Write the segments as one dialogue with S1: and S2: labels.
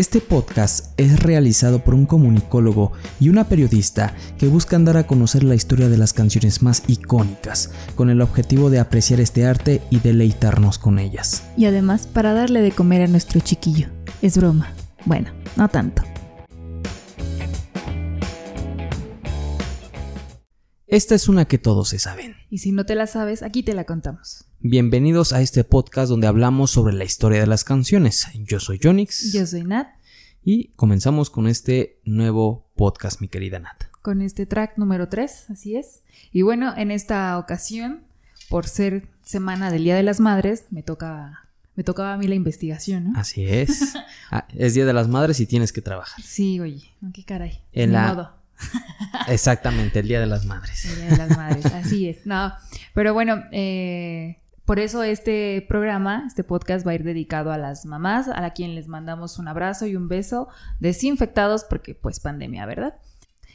S1: Este podcast es realizado por un comunicólogo y una periodista que buscan dar a conocer la historia de las canciones más icónicas, con el objetivo de apreciar este arte y deleitarnos con ellas.
S2: Y además para darle de comer a nuestro chiquillo. Es broma. Bueno, no tanto.
S1: Esta es una que todos se saben.
S2: Y si no te la sabes, aquí te la contamos.
S1: Bienvenidos a este podcast donde hablamos sobre la historia de las canciones. Yo soy Jonix.
S2: Yo soy Nat.
S1: Y comenzamos con este nuevo podcast, mi querida Nat.
S2: Con este track número 3, así es. Y bueno, en esta ocasión, por ser semana del Día de las Madres, me toca me tocaba a mí la investigación, ¿no?
S1: Así es. Ah, es Día de las Madres y tienes que trabajar.
S2: Sí, oye, qué caray.
S1: En la-
S2: modo.
S1: Exactamente, el Día de las Madres.
S2: El Día de las Madres, así es. No, pero bueno, eh, por eso este programa, este podcast va a ir dedicado a las mamás, a quien les mandamos un abrazo y un beso desinfectados porque pues pandemia, ¿verdad?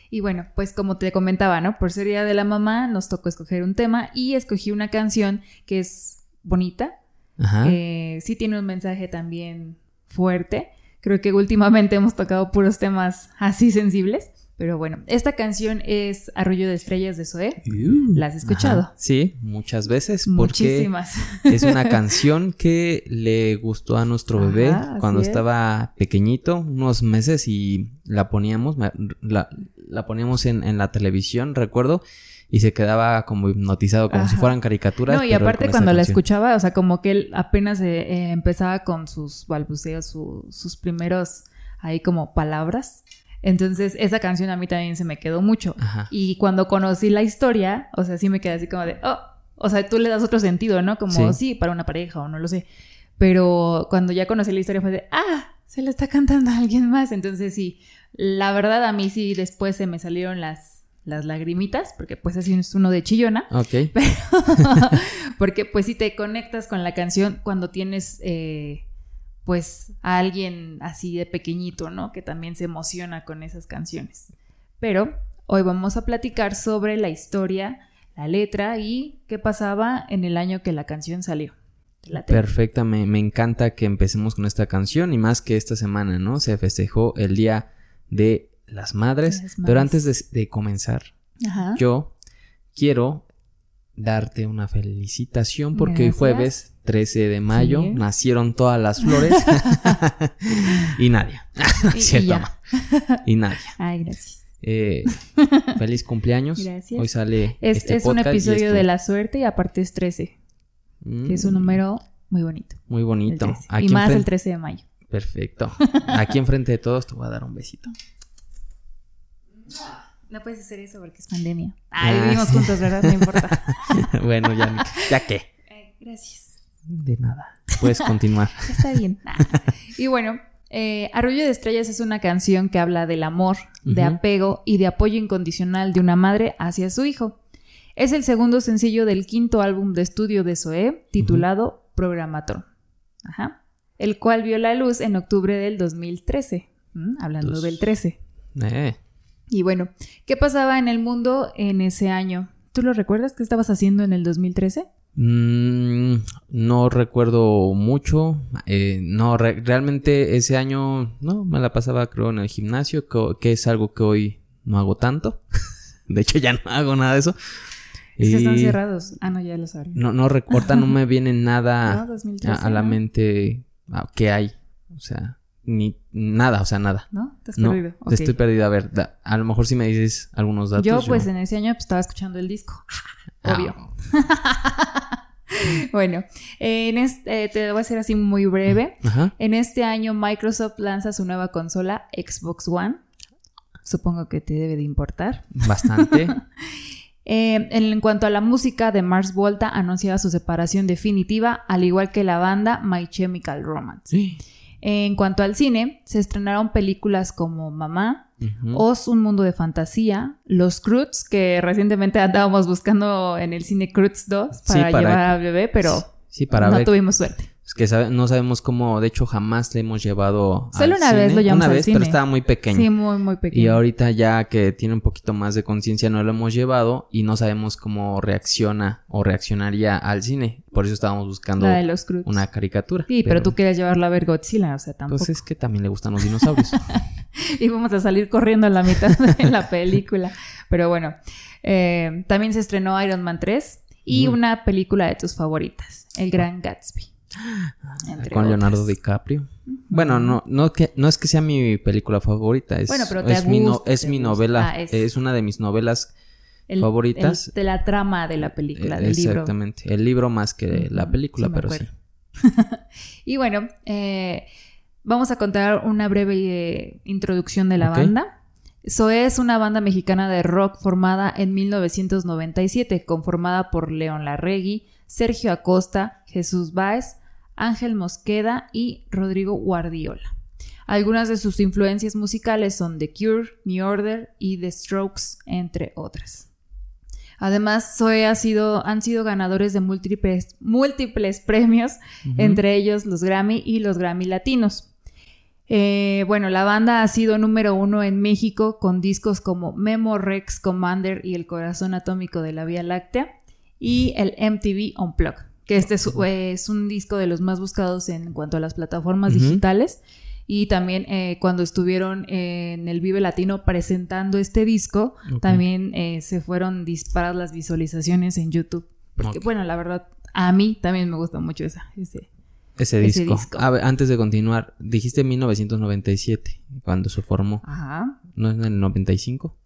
S2: Y bueno, pues como te comentaba, ¿no? Por ser Día de la Mamá nos tocó escoger un tema y escogí una canción que es bonita,
S1: Ajá.
S2: eh, sí tiene un mensaje también fuerte. Creo que últimamente hemos tocado puros temas así sensibles. Pero bueno, esta canción es Arroyo de Estrellas de Zoé. ¿La has escuchado?
S1: Ajá. Sí, muchas veces. Porque
S2: Muchísimas.
S1: es una canción que le gustó a nuestro bebé
S2: Ajá,
S1: cuando
S2: es.
S1: estaba pequeñito, unos meses, y la poníamos, la, la poníamos en, en la televisión, recuerdo, y se quedaba como hipnotizado, como si fueran caricaturas.
S2: No, y aparte cuando la escuchaba, o sea, como que él apenas eh, eh, empezaba con sus balbuceos, su- sus primeros ahí como palabras. Entonces, esa canción a mí también se me quedó mucho.
S1: Ajá.
S2: Y cuando conocí la historia, o sea, sí me quedé así como de, oh, o sea, tú le das otro sentido, ¿no? Como,
S1: Sí.
S2: sí, para una pareja o no lo sé. Pero cuando ya conocí la historia fue de, ah, se le está cantando a alguien más. Entonces, sí, la verdad a mí sí después se me salieron las, las lagrimitas, porque pues así es uno de chillona.
S1: Ok.
S2: Porque pues si te conectas con la canción cuando tienes eh, pues a alguien así de pequeñito, ¿no? Que también se emociona con esas canciones. Pero hoy vamos a platicar sobre la historia, la letra y qué pasaba en el año que la canción salió.
S1: Perfecta, me, me encanta que empecemos con esta canción y más que esta semana, ¿no? Se festejó el Día de las Madres. Pero antes de, de comenzar,
S2: Ajá.
S1: yo quiero darte una felicitación porque hoy jueves 13 de mayo
S2: Sí.
S1: nacieron todas las flores y Nadia.
S2: Y- y
S1: Cierto, ma. y Nadia.
S2: Ay, gracias.
S1: Eh, feliz cumpleaños.
S2: Gracias.
S1: Hoy sale
S2: Es,
S1: este
S2: es un
S1: podcast y
S2: episodio de la suerte y aparte es 13, que es un
S1: Mm,
S2: número muy bonito.
S1: muy bonito.
S2: 13.
S1: Aquí
S2: Y más el 13 de mayo.
S1: Perfecto. Aquí enfrente de todos te voy a dar un besito.
S2: No puedes hacer eso porque es pandemia.
S1: Ah,
S2: vivimos
S1: sí.
S2: juntos, ¿verdad? No importa.
S1: bueno, ya, ya qué.
S2: Ay, gracias.
S1: De nada. Puedes continuar.
S2: Está bien. Y bueno, eh, Arroyo de Estrellas es una canción que habla del amor, de apego y de apoyo incondicional de una madre hacia su hijo. Es el segundo sencillo del quinto álbum de estudio de Zoé, titulado Programaton. Ajá. El cual vio la luz en octubre del 2013. ¿Mm? Hablando
S1: Dos.
S2: del 13.
S1: Eh,
S2: Y bueno, ¿qué pasaba en el mundo en ese año? ¿Tú lo recuerdas? ¿Qué estabas haciendo en el 2013?
S1: Mm, no recuerdo mucho. eh, no, re- realmente ese año no me la pasaba creo en el gimnasio, que, que es algo que hoy no hago tanto. de hecho ya no hago nada de eso.
S2: Es que están cerrados. Ah, no, ya lo sabía.
S1: No, no recuerda, no me viene nada
S2: No, 2013,
S1: a, a la
S2: ¿no?
S1: mente ah, que hay. O sea, ni nada, o sea, nada.
S2: ¿No? ¿Te has
S1: No,
S2: perdido?
S1: Estoy perdido. A ver, da- a lo mejor si me dices algunos datos.
S2: Yo, pues, en ese año pues, estaba escuchando el disco.
S1: Ah,
S2: obvio. bueno, en este, eh, te voy a hacer así muy breve.
S1: Ajá.
S2: En este año, Microsoft lanza su nueva consola, Xbox One. Supongo que te debe de importar.
S1: Bastante.
S2: Eh, en cuanto a la música, de Mars Volta anunciaba su separación definitiva, al igual que la banda My Chemical Romance.
S1: Sí.
S2: En cuanto al cine, se estrenaron películas como Mamá,
S1: Ujú.
S2: Oz, un mundo de fantasía, Los Croods, que recientemente andábamos buscando en el cine Croods 2
S1: Sí,
S2: para,
S1: para
S2: llevar
S1: que-
S2: al bebé, pero
S1: Sí, para
S2: no
S1: ver.
S2: tuvimos suerte.
S1: Es que sabe- no sabemos cómo, de hecho jamás le hemos llevado
S2: Solo
S1: al
S2: una vez lo llevamos
S1: Una
S2: al
S1: vez,
S2: cine.
S1: pero estaba muy pequeño.
S2: Sí, muy, muy pequeño.
S1: Y ahorita ya que tiene un poquito más de conciencia no lo hemos llevado y no sabemos cómo reacciona o reaccionaría al cine. Por eso estábamos buscando
S2: La de los Croods.
S1: una caricatura.
S2: Sí, pero, tú querías llevarlo a ver Godzilla, o sea, tampoco.
S1: Pues es que también le gustan los dinosaurios.
S2: Y vamos a salir corriendo a la mitad de la película. Pero bueno, eh, también se estrenó Iron Man 3 y
S1: Mm.
S2: una película de tus favoritas, El Gran Gatsby. Entre
S1: Con Leonardo. DiCaprio. Bueno, no, no, que, no es que sea mi película favorita. Es,
S2: Bueno, pero
S1: mi, no- es mi novela.
S2: Ah, es-
S1: es. una de mis novelas
S2: El-
S1: favoritas.
S2: el- de la trama de la película,
S1: Eh,
S2: del libro.
S1: Exactamente. El libro más que la película,
S2: sí
S1: pero sí.
S2: Y bueno, eh, vamos a contar una breve eh, introducción de la banda. Zoé es una banda mexicana de rock formada en 1997, conformada por León Larregui, Sergio Acosta, Jesús Báez, Ángel Mosqueda y Rodrigo Guardiola. Algunas de sus influencias musicales son The Cure, New Order y The Strokes, entre otras. Además, Zoe ha sido, han sido ganadores de múltiples, múltiples premios, entre ellos los Grammy y los Grammy Latinos. Eh, bueno, la banda ha sido número uno en México con discos como Memo Rex Commander y El Corazón Atómico de la Vía Láctea y el MTV Unplugged, que este es, es un disco de los más buscados en cuanto a las plataformas digitales. Y también eh, cuando estuvieron en el Vive Latino presentando este disco, también eh, se fueron disparadas las visualizaciones en YouTube. Porque, bueno, la verdad, a mí también me gusta mucho esa. Ese.
S1: Ese
S2: ese
S1: disco.
S2: disco.
S1: A ver, antes de continuar, dijiste 1997, cuando se formó.
S2: Ajá.
S1: ¿No es en el 95?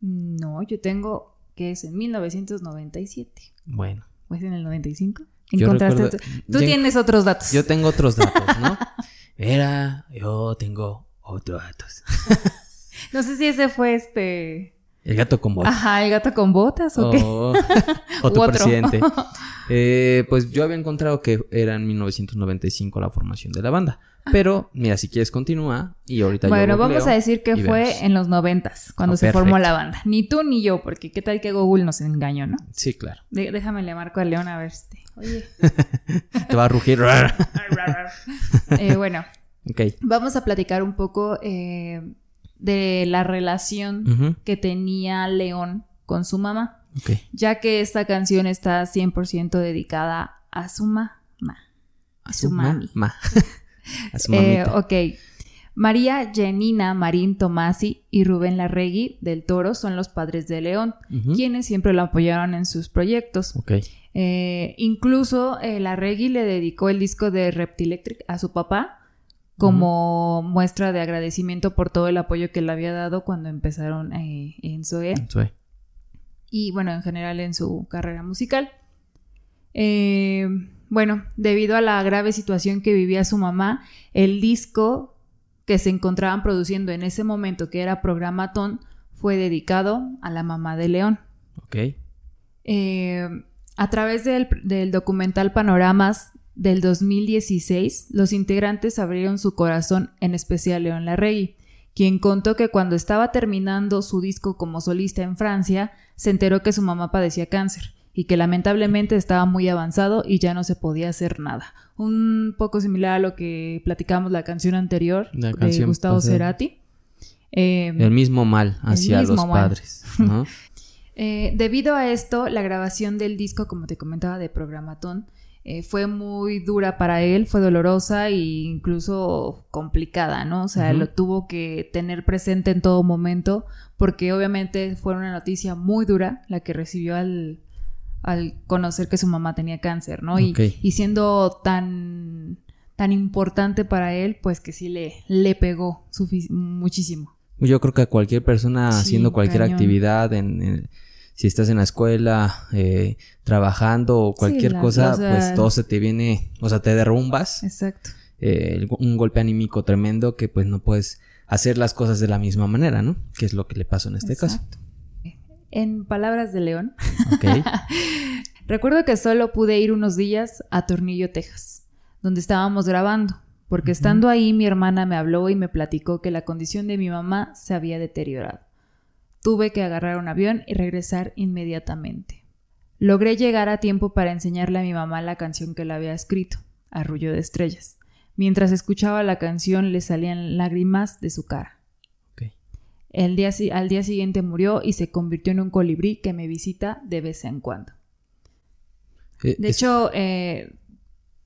S2: No, yo tengo que es en 1997.
S1: Bueno.
S2: ¿O es en el 95? Encontraste.
S1: recuerdo-
S2: Tú
S1: yo-
S2: tienes otros datos.
S1: Yo tengo otros datos, ¿no? Era, yo tengo otros datos.
S2: No sé si ese fue este.
S1: El gato con botas.
S2: Ajá, el gato con botas o qué.
S1: O, o tu
S2: U otro.
S1: presidente. Eh, pues yo había encontrado que era en 1995 la formación de la banda. Pero, mira, si quieres continúa y ahorita yo
S2: Bueno, vamos a decir que fue
S1: vemos.
S2: en los noventas, cuando
S1: Oh,
S2: se formó la banda. Ni tú ni yo, porque qué tal que Google nos engañó, ¿no?
S1: Sí, claro.
S2: De- déjame le marco a León a ver este. Oye.
S1: Te va a rugir.
S2: Eh, bueno,
S1: ok.
S2: vamos a platicar un poco eh, de la relación que tenía León con su mamá, ya que esta canción está 100% dedicada a su mamá.
S1: A
S2: su
S1: ma-
S2: mami.
S1: ma. A su
S2: Eh, ok. María Janina Marín Tomasi y Rubén Larregui del Toro son los padres de León, quienes siempre lo apoyaron en sus proyectos.
S1: Ok.
S2: Eh, incluso eh, Larregui le dedicó el disco de Reptilectric a su papá como muestra de agradecimiento por todo el apoyo que le había dado cuando empezaron eh, en Zoe
S1: Soy.
S2: y bueno, en general en su carrera musical. Eh, bueno, debido a la grave situación que vivía su mamá, el disco que se encontraban produciendo en ese momento, que era Programatón, fue dedicado a la mamá de León.
S1: Ok.
S2: Eh, a través del, del documental Panoramas del 2016, los integrantes abrieron su corazón, en especial León Larregui, quien contó que cuando estaba terminando su disco como solista en Francia, se enteró que su mamá padecía cáncer y que lamentablemente estaba muy avanzado y ya no se podía hacer nada. Un poco similar a lo que platicamos la canción anterior
S1: La
S2: de Gustavo
S1: pasada.
S2: Cerati. Eh,
S1: El mismo mal hacia
S2: mismo
S1: los
S2: mal.
S1: padres, ¿no?
S2: Eh, debido a esto, la grabación del disco, como te comentaba, de Programatón, eh, fue muy dura para él, fue dolorosa e incluso complicada, ¿no? O sea, lo tuvo que tener presente en todo momento, porque obviamente fue una noticia muy dura la que recibió al, al conocer que su mamá tenía cáncer, ¿no? Y, y siendo tan, tan importante para él, pues que sí le, le pegó muchísimo.
S1: Yo creo que a cualquier persona
S2: Sí,
S1: haciendo cualquier
S2: cañón.
S1: actividad, en, en- si estás en la escuela, eh, trabajando o cualquier
S2: la-
S1: cosa,
S2: o sea-
S1: pues todo se te viene, o sea, te derrumbas,
S2: Exacto.
S1: eh, un golpe anímico tremendo que pues no puedes hacer las cosas de la misma manera, ¿no? Que es lo que le pasó en este
S2: Exacto. En palabras de León,
S1: caso.
S2: Recuerdo que solo pude ir unos días a Tornillo, Texas, donde estábamos grabando, porque estando ahí mi hermana me habló y me platicó que la condición de mi mamá se había deteriorado. Tuve que agarrar un avión y regresar inmediatamente. Logré llegar a tiempo para enseñarle a mi mamá la canción que le había escrito. Arrullo de Estrellas. Mientras escuchaba la canción le salían lágrimas de su cara. El día, al día siguiente murió y se convirtió en un colibrí que me visita de vez en cuando. Eh, de hecho, eh,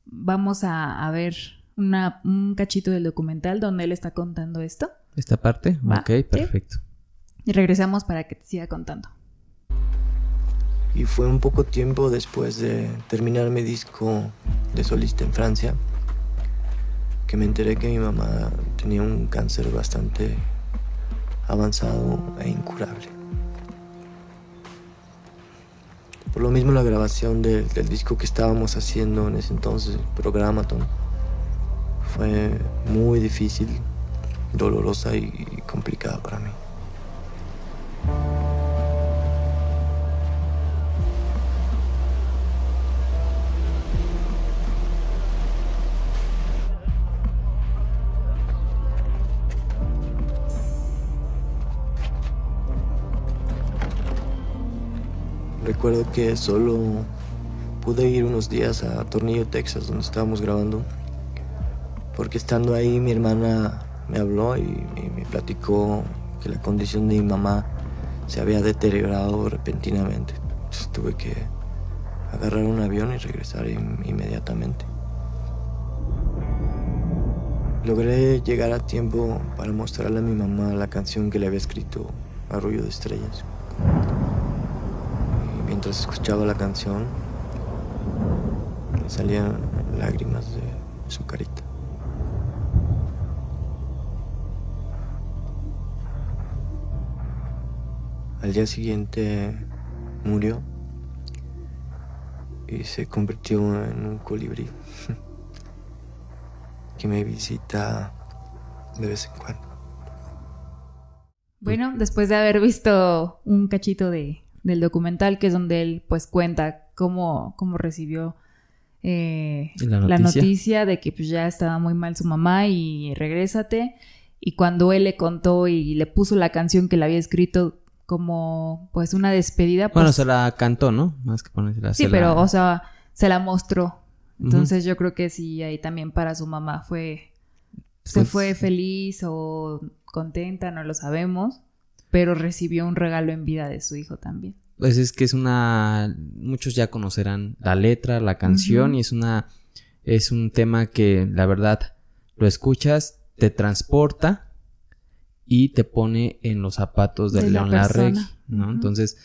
S2: vamos a, ver un cachito del documental donde él está contando esto.
S1: ¿Esta parte? ok, perfecto.
S2: Y regresamos para que te siga contando.
S3: Y fue un poco tiempo después de terminar mi disco de solista en Francia que me enteré que mi mamá tenía un cáncer bastante avanzado e incurable. Por lo mismo la grabación del, disco que estábamos haciendo en ese entonces, Programaton, fue muy difícil, dolorosa y complicada para mí. Recuerdo que solo pude ir unos días a Tornillo, Texas, donde estábamos grabando, porque estando ahí mi hermana me habló y, me platicó que la condición de mi mamá se había deteriorado repentinamente. Entonces tuve que agarrar un avión y regresar inmediatamente. Logré llegar a tiempo para mostrarle a mi mamá la canción que le había escrito Arroyo de Estrellas mientras escuchaba la canción, me salían lágrimas de su carita. Al día siguiente murió y se convirtió en un colibrí que me visita de vez en cuando.
S2: Bueno, después de haber visto un cachito de del documental, que es donde él pues cuenta cómo, cómo recibió eh, ¿La, noticia? de que pues ya estaba muy mal su mamá y regrésate. Y cuando él le contó y le puso la canción que le había escrito como pues una despedida.
S1: Pues,
S2: bueno,
S1: se la cantó, ¿no? Más que
S2: ponerse Sí, pero o sea, se la mostró. Entonces yo creo que sí, ahí también para su mamá fue... Se pues fue feliz o contenta, no lo sabemos pero recibió un regalo en vida de su hijo también.
S1: Pues es que es una, muchos ya conocerán la letra, la canción y es una, es un tema que la verdad lo escuchas, te transporta y te pone en los zapatos de, León Larregui, ¿no? Entonces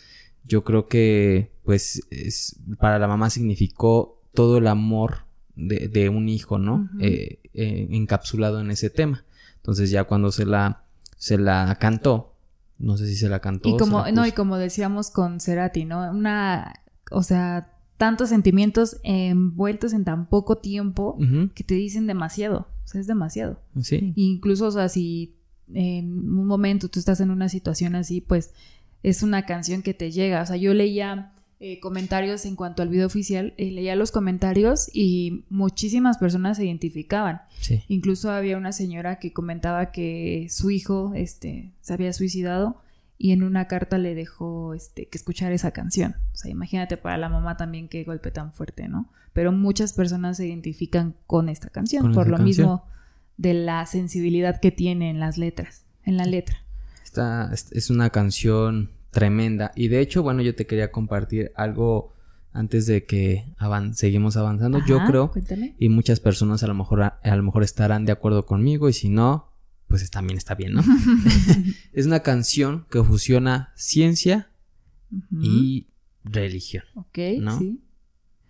S1: yo creo que pues es, para la mamá significó todo el amor de, un hijo, ¿no? Eh, eh, encapsulado en ese tema. Entonces ya cuando se la, se la cantó, no sé si se la cantó.
S2: Y como, no, y como decíamos con Cerati, ¿no? Una, o sea, tantos sentimientos envueltos en tan poco tiempo que te dicen demasiado. O sea, es demasiado.
S1: Sí.
S2: incluso, o sea, si en un momento tú estás en una situación así, pues es una canción que te llega. O sea, yo leía eh, comentarios en cuanto al video oficial, eh, leía los comentarios y muchísimas personas se identificaban. Incluso había una señora que comentaba que su hijo este, se había suicidado y en una carta le dejó este, que escuchar esa canción. O sea, imagínate para la mamá también qué golpe tan fuerte, ¿no? Pero muchas personas se identifican con esta canción, por lo mismo de la sensibilidad que tiene en las letras, en la letra.
S1: Esta es una canción tremenda. Y de hecho, bueno, yo te quería compartir algo antes de que seguimos avanzando. yo creo, y muchas personas a lo mejor a, lo mejor estarán de acuerdo conmigo y si no, pues también está bien, ¿no? es una canción que fusiona ciencia y religión.
S2: Ok, sí.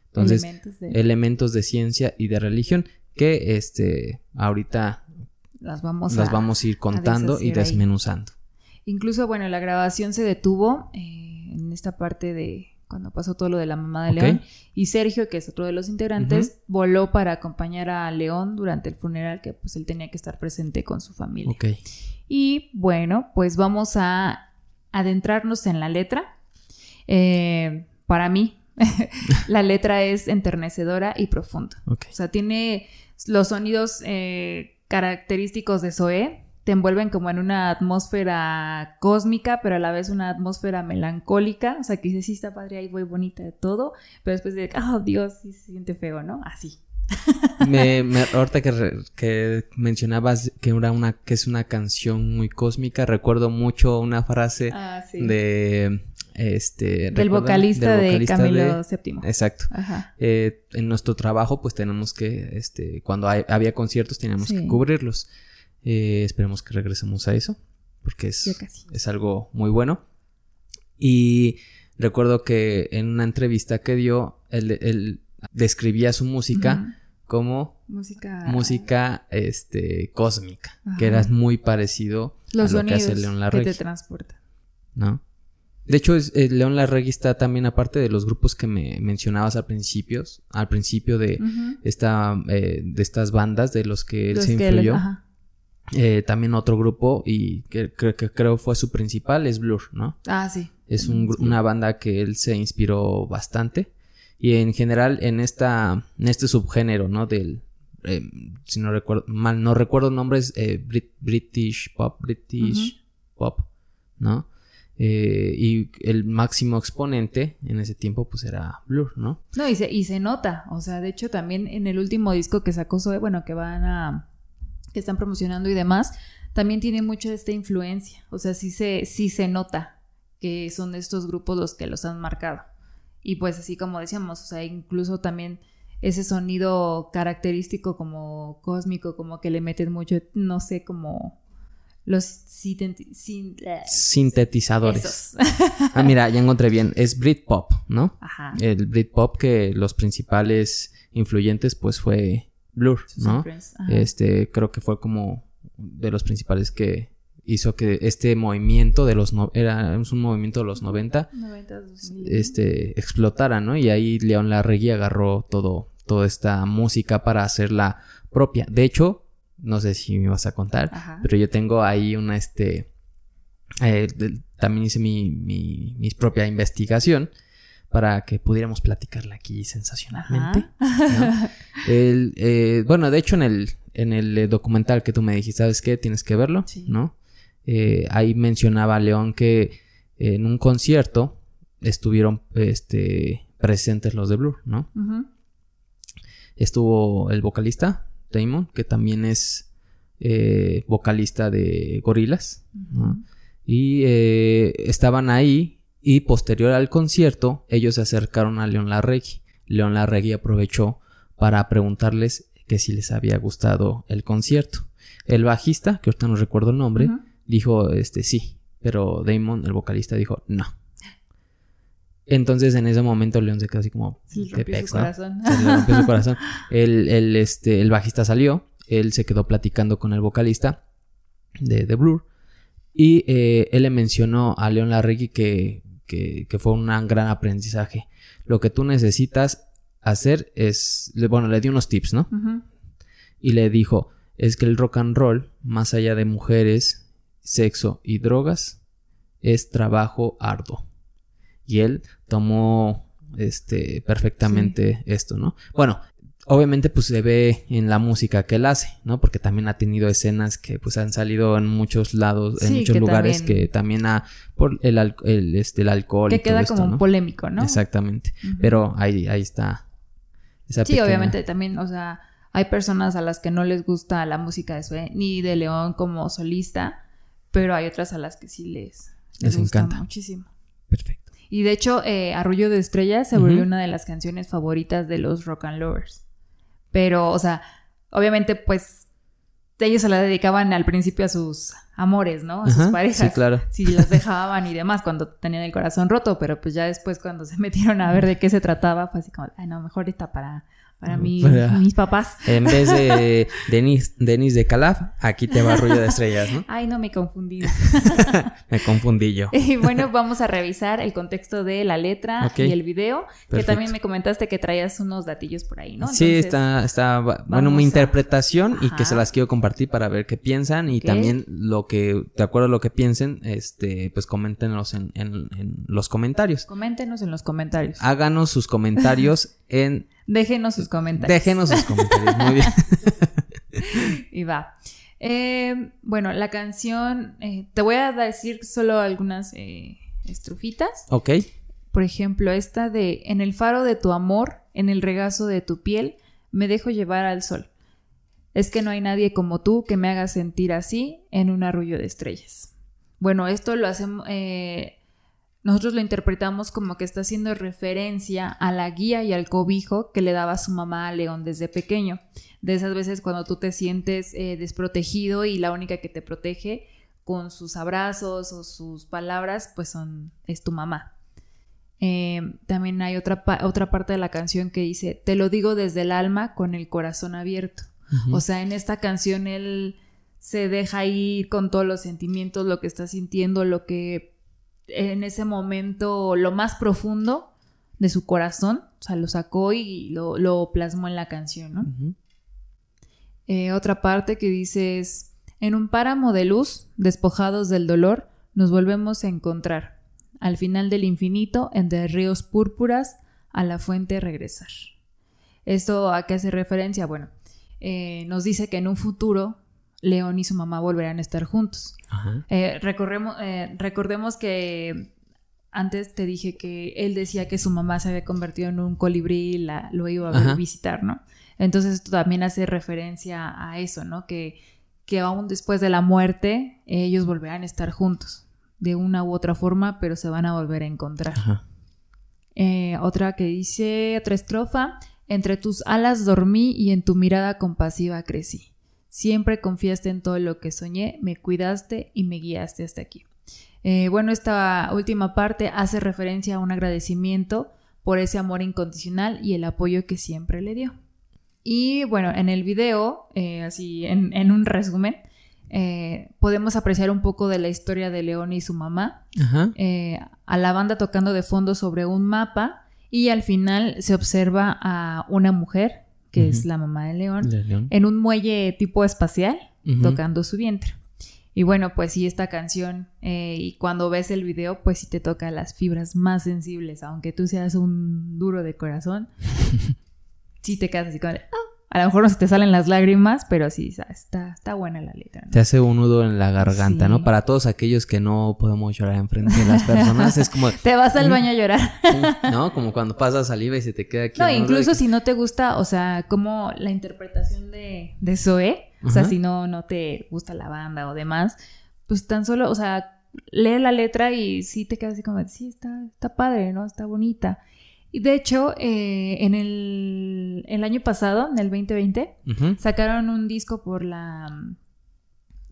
S1: Entonces, elementos de... elementos de... ciencia y de religión que este ahorita
S2: las vamos,
S1: las vamos a ir contando y desmenuzando.
S2: Incluso, bueno, la grabación se detuvo eh, en esta parte de cuando pasó todo lo de la mamá de León. Y Sergio, que es otro de los integrantes, voló para acompañar a León durante el funeral, que pues él tenía que estar presente con su familia. Y bueno, pues vamos a adentrarnos en la letra. Eh, para mí, la letra es enternecedora y profunda. O sea, tiene los sonidos eh, característicos de Zoé, te envuelven como en una atmósfera cósmica, pero a la vez una atmósfera melancólica. O sea, que dices, sí, está padre, ahí voy bonita de todo, pero después de, oh Dios, sí se siente feo, ¿no? Así.
S1: Me, me, ahorita que, re- que mencionabas que, era una, que es una canción muy cósmica, recuerdo mucho una frase
S2: Ah, sí.
S1: de este
S2: Del vocalista,
S1: Del
S2: de Camilo
S1: de-
S2: VII.
S1: Exacto.
S2: Ajá.
S1: Eh, en nuestro trabajo, pues tenemos que, este, cuando hay- había conciertos, teníamos
S2: Sí.
S1: que cubrirlos. Eh, esperemos que regresemos a eso, porque es, es algo muy bueno. Y recuerdo que en una entrevista que dio, él, él describía su música como
S2: Música.
S1: música este, cósmica,
S2: Ajá.
S1: que era muy parecido
S2: Los
S1: a lo que hace León
S2: que
S1: Larregui,
S2: te transportan.
S1: ¿no? De hecho, es- eh, León Larregui está también aparte de los grupos que me mencionabas al principio, al principio de esta, eh, de estas bandas de los que él
S2: Los
S1: se
S2: que
S1: influyó. Eh, también otro grupo y que, que- que creo fue su principal es Blur, ¿no?
S2: Ah, sí.
S1: Es un una banda que él se inspiró bastante. Y en general, en esta. En este subgénero, ¿no? Del. eh, si no recuerdo. Mal, no recuerdo nombres. eh, Brit- British Pop. British Pop. ¿No? Eh, y el máximo exponente en ese tiempo, pues era Blur, ¿no?
S2: No, y se, y se nota. O sea, de hecho, también en el último disco que sacó Zoe, bueno, que van a. que están promocionando y demás, también tiene mucho de esta influencia. O sea, sí se, sí se nota que son estos grupos los que los han marcado. Y pues así como decíamos, o sea, incluso también ese sonido característico como cósmico, como que le meten mucho, no sé, como los sinteti- sin-
S1: Sintetizadores.
S2: esos.
S1: Ah, mira, ya encontré bien. Es Britpop, ¿no?
S2: Ajá.
S1: El Britpop que los principales influyentes, pues fue Blur, ¿no? Este, creo que fue como de los principales que hizo que este movimiento de los no, era un movimiento de los 90
S2: 90, 2000.
S1: este explotara, ¿no? Y ahí León Larregui agarró todo toda esta música para hacerla propia. De hecho, no sé si me vas a contar,
S2: Ajá.
S1: pero yo tengo ahí una este eh, también hice mi, mi, mi propia investigación para que pudiéramos platicarla aquí sensacionalmente. El, eh, bueno, de hecho en el, en el eh, documental que tú me dijiste, ¿sabes qué? Tienes que verlo,
S2: Sí.
S1: ¿no? Eh, ahí mencionaba León que en un concierto estuvieron este, presentes los de Blur, ¿no? Estuvo el vocalista, Damon, que también es eh, vocalista de Gorilas, ¿no? Y eh, estaban ahí y posterior al concierto ellos se acercaron a León Larregui. León Larregui aprovechó para preguntarles que si les había gustado el concierto. El bajista, que ahorita no recuerdo el nombre. Dijo este sí, pero Damon, el vocalista, dijo no. Entonces en ese momento León se quedó así como
S2: Se le
S1: "¿Qué
S2: rompió su
S1: pex, no?".
S2: corazón.
S1: Se le rompió su corazón. El, el, este, el bajista salió, él se quedó platicando con el vocalista de, de Blur y eh, él le mencionó a León Larregui que, que, que fue un gran aprendizaje. Lo que tú necesitas hacer es, bueno, le dio unos tips, ¿no? Y le dijo, es que el rock and roll, más allá de mujeres, sexo y drogas, es trabajo arduo. Y él tomó este perfectamente esto, ¿no? Bueno, obviamente pues se ve en la música que él hace, ¿no? Porque también ha tenido escenas que pues han salido en muchos lados, en
S2: Sí,
S1: muchos
S2: que
S1: lugares
S2: también-
S1: que también ha por el, al- el, este, el alcohol y
S2: Que
S1: todo
S2: queda
S1: esto,
S2: como
S1: ¿no?
S2: polémico, ¿no?
S1: Exactamente. Pero ahí, ahí está. esa
S2: Sí,
S1: pequeña-
S2: obviamente también, o sea, hay personas a las que no les gusta la música de Sue, ni de León como solista, pero hay otras a las que sí les,
S1: Les
S2: gusta
S1: encanta.
S2: muchísimo.
S1: Perfecto.
S2: Y de hecho, eh, Arrullo de Estrellas se volvió una de las canciones favoritas de los rock and lovers. Pero, o sea, obviamente, pues, ellos se la dedicaban al principio a sus amores, ¿no? A sus
S1: Ajá,
S2: parejas.
S1: sí, claro.
S2: Si las dejaban y demás cuando tenían el corazón roto, pero pues ya después cuando se metieron a ver de qué se trataba, fue así como, ay, no, mejor esta para, para mí, mis papás.
S1: En vez de Denis, Denis de Calaf, aquí te va Rollo de Estrellas, ¿no?
S2: Ay, no me confundí.
S1: Me confundí yo.
S2: y bueno, vamos a revisar el contexto de la letra y el video, que también me comentaste que traías unos datillos por ahí, ¿no?
S1: sí,
S2: Entonces,
S1: está, está, bueno, mi
S2: a-
S1: interpretación y que se las quiero compartir para ver qué piensan y también lo que, de acuerdo a lo que piensen, este, pues coméntenos en, en, en los comentarios.
S2: Coméntenos en los comentarios.
S1: Háganos sus comentarios en...
S2: Déjenos sus comentarios.
S1: Déjenos sus comentarios, muy bien.
S2: Y va. Eh, bueno, la canción, eh, te voy a decir solo algunas eh, estrufitas.
S1: Ok,
S2: Por ejemplo, esta de En el faro de tu amor, en el regazo de tu piel, me dejo llevar al sol. Es que no hay nadie como tú que me haga sentir así en un arrullo de estrellas. Bueno, esto lo hacemos, eh, nosotros lo interpretamos como que está haciendo referencia a la guía y al cobijo que le daba su mamá a León desde pequeño. De esas veces cuando tú te sientes eh, desprotegido y la única que te protege con sus abrazos o sus palabras, pues son, es tu mamá. Eh, también hay otra, otra parte de la canción que dice, te lo digo desde el alma con el corazón abierto. O sea, en esta canción él se deja ir con todos los sentimientos, lo que está sintiendo, lo que en ese momento, lo más profundo de su corazón, o sea, lo sacó y lo, plasmó en la canción, ¿no? Eh, otra parte que dice es, en un páramo de luz, despojados del dolor, nos volvemos a encontrar. Al final del infinito, entre ríos púrpuras, a la fuente regresar. ¿Esto a qué hace referencia? Bueno, eh, nos dice que en un futuro León y su mamá volverán a estar juntos. Eh, eh, recordemos que antes te dije que él decía que su mamá se había convertido en un colibrí y la, lo iba a visitar, ¿no? Entonces esto también hace referencia a eso, ¿no? Que, que aún después de la muerte ellos volverán a estar juntos, de una u otra forma, pero se van a volver a encontrar. otra que dice, otra estrofa, entre tus alas dormí y en tu mirada compasiva crecí. Siempre confiaste en todo lo que soñé, me cuidaste y me guiaste hasta aquí. Eh, bueno, esta última parte hace referencia a un agradecimiento por ese amor incondicional y el apoyo que siempre le dio. Y bueno, en el video, eh, así en, un resumen, eh, podemos apreciar un poco de la historia de León y su mamá, a la banda tocando de fondo sobre un mapa y al final se observa a una mujer, que es la mamá de León, en un muelle tipo espacial, tocando su vientre. Y bueno, pues sí, esta canción, eh, y cuando ves el video, pues sí te toca las fibras más sensibles, aunque tú seas un duro de corazón, sí te quedas así como de, ah, a lo mejor no se te salen las lágrimas, pero sí, está, está buena la letra.
S1: Te hace un nudo en la garganta, ¿no? Para todos aquellos que no podemos llorar enfrente de las personas, es como...
S2: te vas al baño a llorar.
S1: ¿No? Como cuando pasas saliva y se te queda aquí.
S2: No, incluso si no te gusta, o sea, como la interpretación de, de Zoe, o sea, si no, no te gusta la banda o demás, pues tan solo, o sea, lee la letra y sí te quedas así como, sí, está, está padre, ¿no? Está bonita. Y de hecho, eh, en el, año pasado, en el 2020, sacaron un disco por la...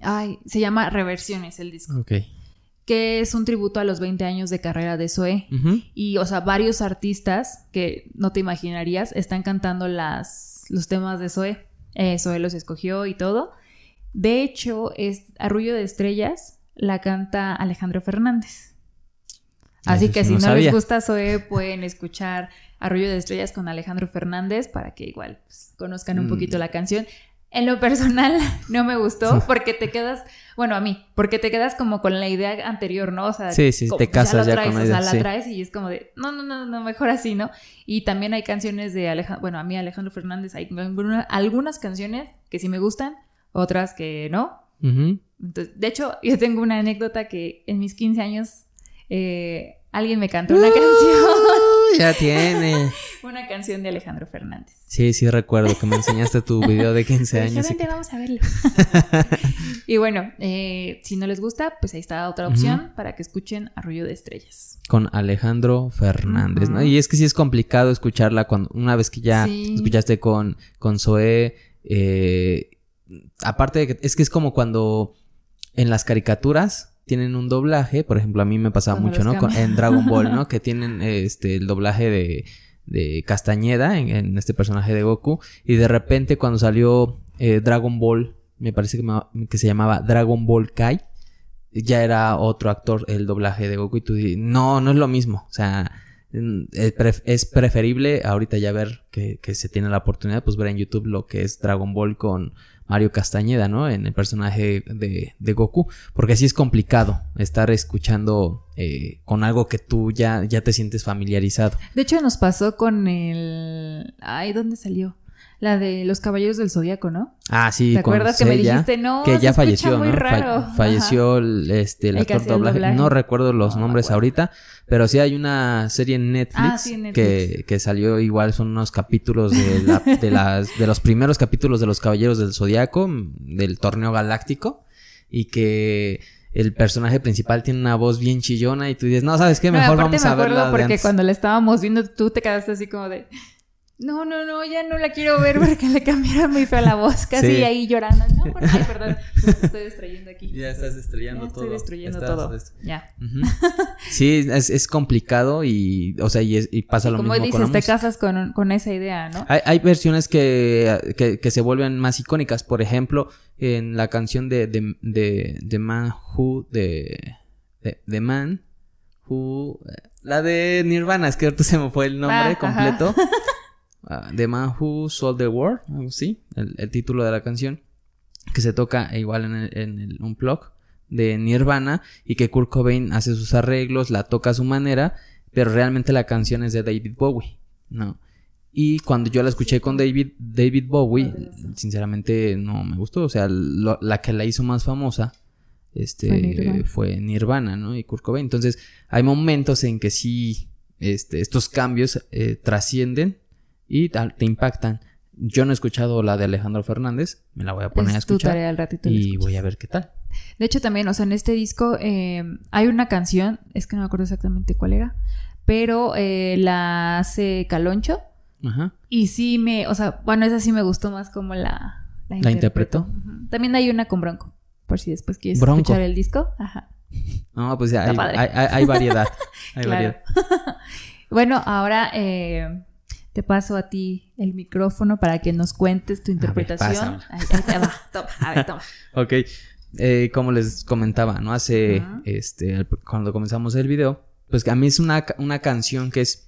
S2: Ay, se llama Reversiones el disco.
S1: Ok.
S2: Que es un tributo a los 20 años de carrera de Zoe. Y, o sea, varios artistas que no te imaginarías están cantando las, los temas de Zoe. Eh, Zoe los escogió y todo. De hecho, es Arrullo de Estrellas la canta Alejandro Fernández. Así que si no, les gusta Zoe, pueden escuchar Arroyo de Estrellas con Alejandro Fernández para que igual pues, conozcan un mm. poquito la canción. En lo personal no me gustó porque te quedas, bueno, a mí, porque te quedas como con la idea anterior, ¿no? O sea,
S1: sí, sí, te casas
S2: ya, con la idea, o sea, la traes y es como de, no, no, no, no, mejor así, ¿no? Y también hay canciones de Alejandro, bueno, a mí Alejandro Fernández hay algunas canciones que sí me gustan, otras que no. Entonces, de hecho, yo tengo una anécdota que en mis 15 años eh, alguien me cantó una canción.
S1: Ya tiene.
S2: una canción de Alejandro Fernández.
S1: Sí, sí recuerdo que me enseñaste tu video de 15 años.
S2: Y... vamos a verlo. y bueno, eh, si no les gusta, pues ahí está otra opción para que escuchen Arroyo de Estrellas.
S1: Con Alejandro Fernández, ¿no? Y es que sí es complicado escucharla cuando una vez que ya escuchaste con, con Zoé. Eh, aparte de que es que es como cuando en las caricaturas tienen un doblaje, por ejemplo, a mí me pasaba mucho, ¿no? en Dragon Ball, ¿no? que tienen este el doblaje de, de Castañeda en, este personaje de Goku y de repente cuando salió eh, Dragon Ball, me parece que, que, se llamaba Dragon Ball Kai, ya era otro actor el doblaje de Goku y tú dices, no, no es lo mismo, o sea, es preferible ahorita ya ver que, que se tiene la oportunidad, pues ver en YouTube lo que es Dragon Ball con Mario Castañeda, ¿no? En el personaje de, Goku, porque así es complicado estar escuchando eh, con algo que tú ya, ya te sientes familiarizado.
S2: De hecho, nos pasó con el... Ay, ¿dónde salió? La de los Caballeros del Zodíaco, ¿no?
S1: Ah, sí.
S2: ¿Te acuerdas que me dijiste, no,
S1: que ya
S2: se
S1: falleció,
S2: muy
S1: ¿no?
S2: raro.
S1: Fa- falleció el, este, el
S2: El
S1: actor doblaje.
S2: doblaje.
S1: No recuerdo los
S2: No
S1: nombres
S2: acuerdo.
S1: ahorita, pero sí hay una serie en Netflix,
S2: Ah, sí, en Netflix.
S1: Que, que salió igual, son unos capítulos de, la- de, las, de los primeros capítulos de los Caballeros del Zodiaco, del torneo galáctico, y que el personaje principal tiene una voz bien chillona y tú dices, no, ¿sabes qué? Mejor vamos
S2: me
S1: a verla de
S2: porque
S1: antes".
S2: cuando la estábamos viendo tú te quedaste así como de no, no, no, ya no la quiero ver porque le cambiaron muy fea la voz, casi
S1: Sí.
S2: ahí llorando. No, por ay, perdón, me estoy distrayendo aquí.
S1: Ya estás estrellando
S2: Ya
S1: todo.
S2: estoy destruyendo
S1: Estás-
S2: todo. Ya.
S1: Sí, es, es complicado y, o sea, y, es- y pasa lo
S2: Como
S1: mismo con la
S2: dices, te casas con, con esa idea, ¿no?
S1: Hay, hay versiones que, que, que se vuelven más icónicas. Por ejemplo, en la canción de de, de, de Man Who de, de, de Man Who la de Nirvana, es que ahorita se me fue el nombre
S2: Ah, ajá.
S1: completo. Ah, The Man Who Sold the World, algo así, el, el título de la canción, que se toca igual en el, en el Unplug de Nirvana y que Kurt Cobain hace sus arreglos, la toca a su manera, pero realmente la canción es de David Bowie, ¿no? Y cuando yo la escuché con David, David Bowie, sinceramente no me gustó, o sea, lo- la que la hizo más famosa este,
S2: Fue Nirvana.
S1: fue Nirvana, ¿no? Y Kurt Cobain. Entonces, hay momentos en que sí, este, estos cambios eh, trascienden y tal- te impactan. Yo no he escuchado la de Alejandro Fernández, me la voy a poner a
S2: es tu
S1: escuchar
S2: tarea al ratito. la
S1: y voy a ver qué tal.
S2: De hecho, también, o sea, en este disco eh, hay una canción, es que no me acuerdo exactamente cuál era, pero eh, la hace Caloncho.
S1: Ajá.
S2: Y sí me, o sea, bueno, esa sí me gustó más como la,
S1: ¿La interpretó?
S2: Ujú. También hay una con Bronco, por si después quieres
S1: Bronco.
S2: escuchar el disco. Ajá.
S1: No, pues ya hay, hay- hay- hay variedad. Hay
S2: Claro.
S1: variedad.
S2: bueno, ahora eh, te paso a ti el micrófono para que nos cuentes tu interpretación.
S1: pásamelo.
S2: Ahí- ahí te va. Toma, a ver, toma.
S1: Ok. Eh, como les comentaba, ¿no? Hace, este, el- cuando comenzamos el video, pues que a mí es una, una canción que es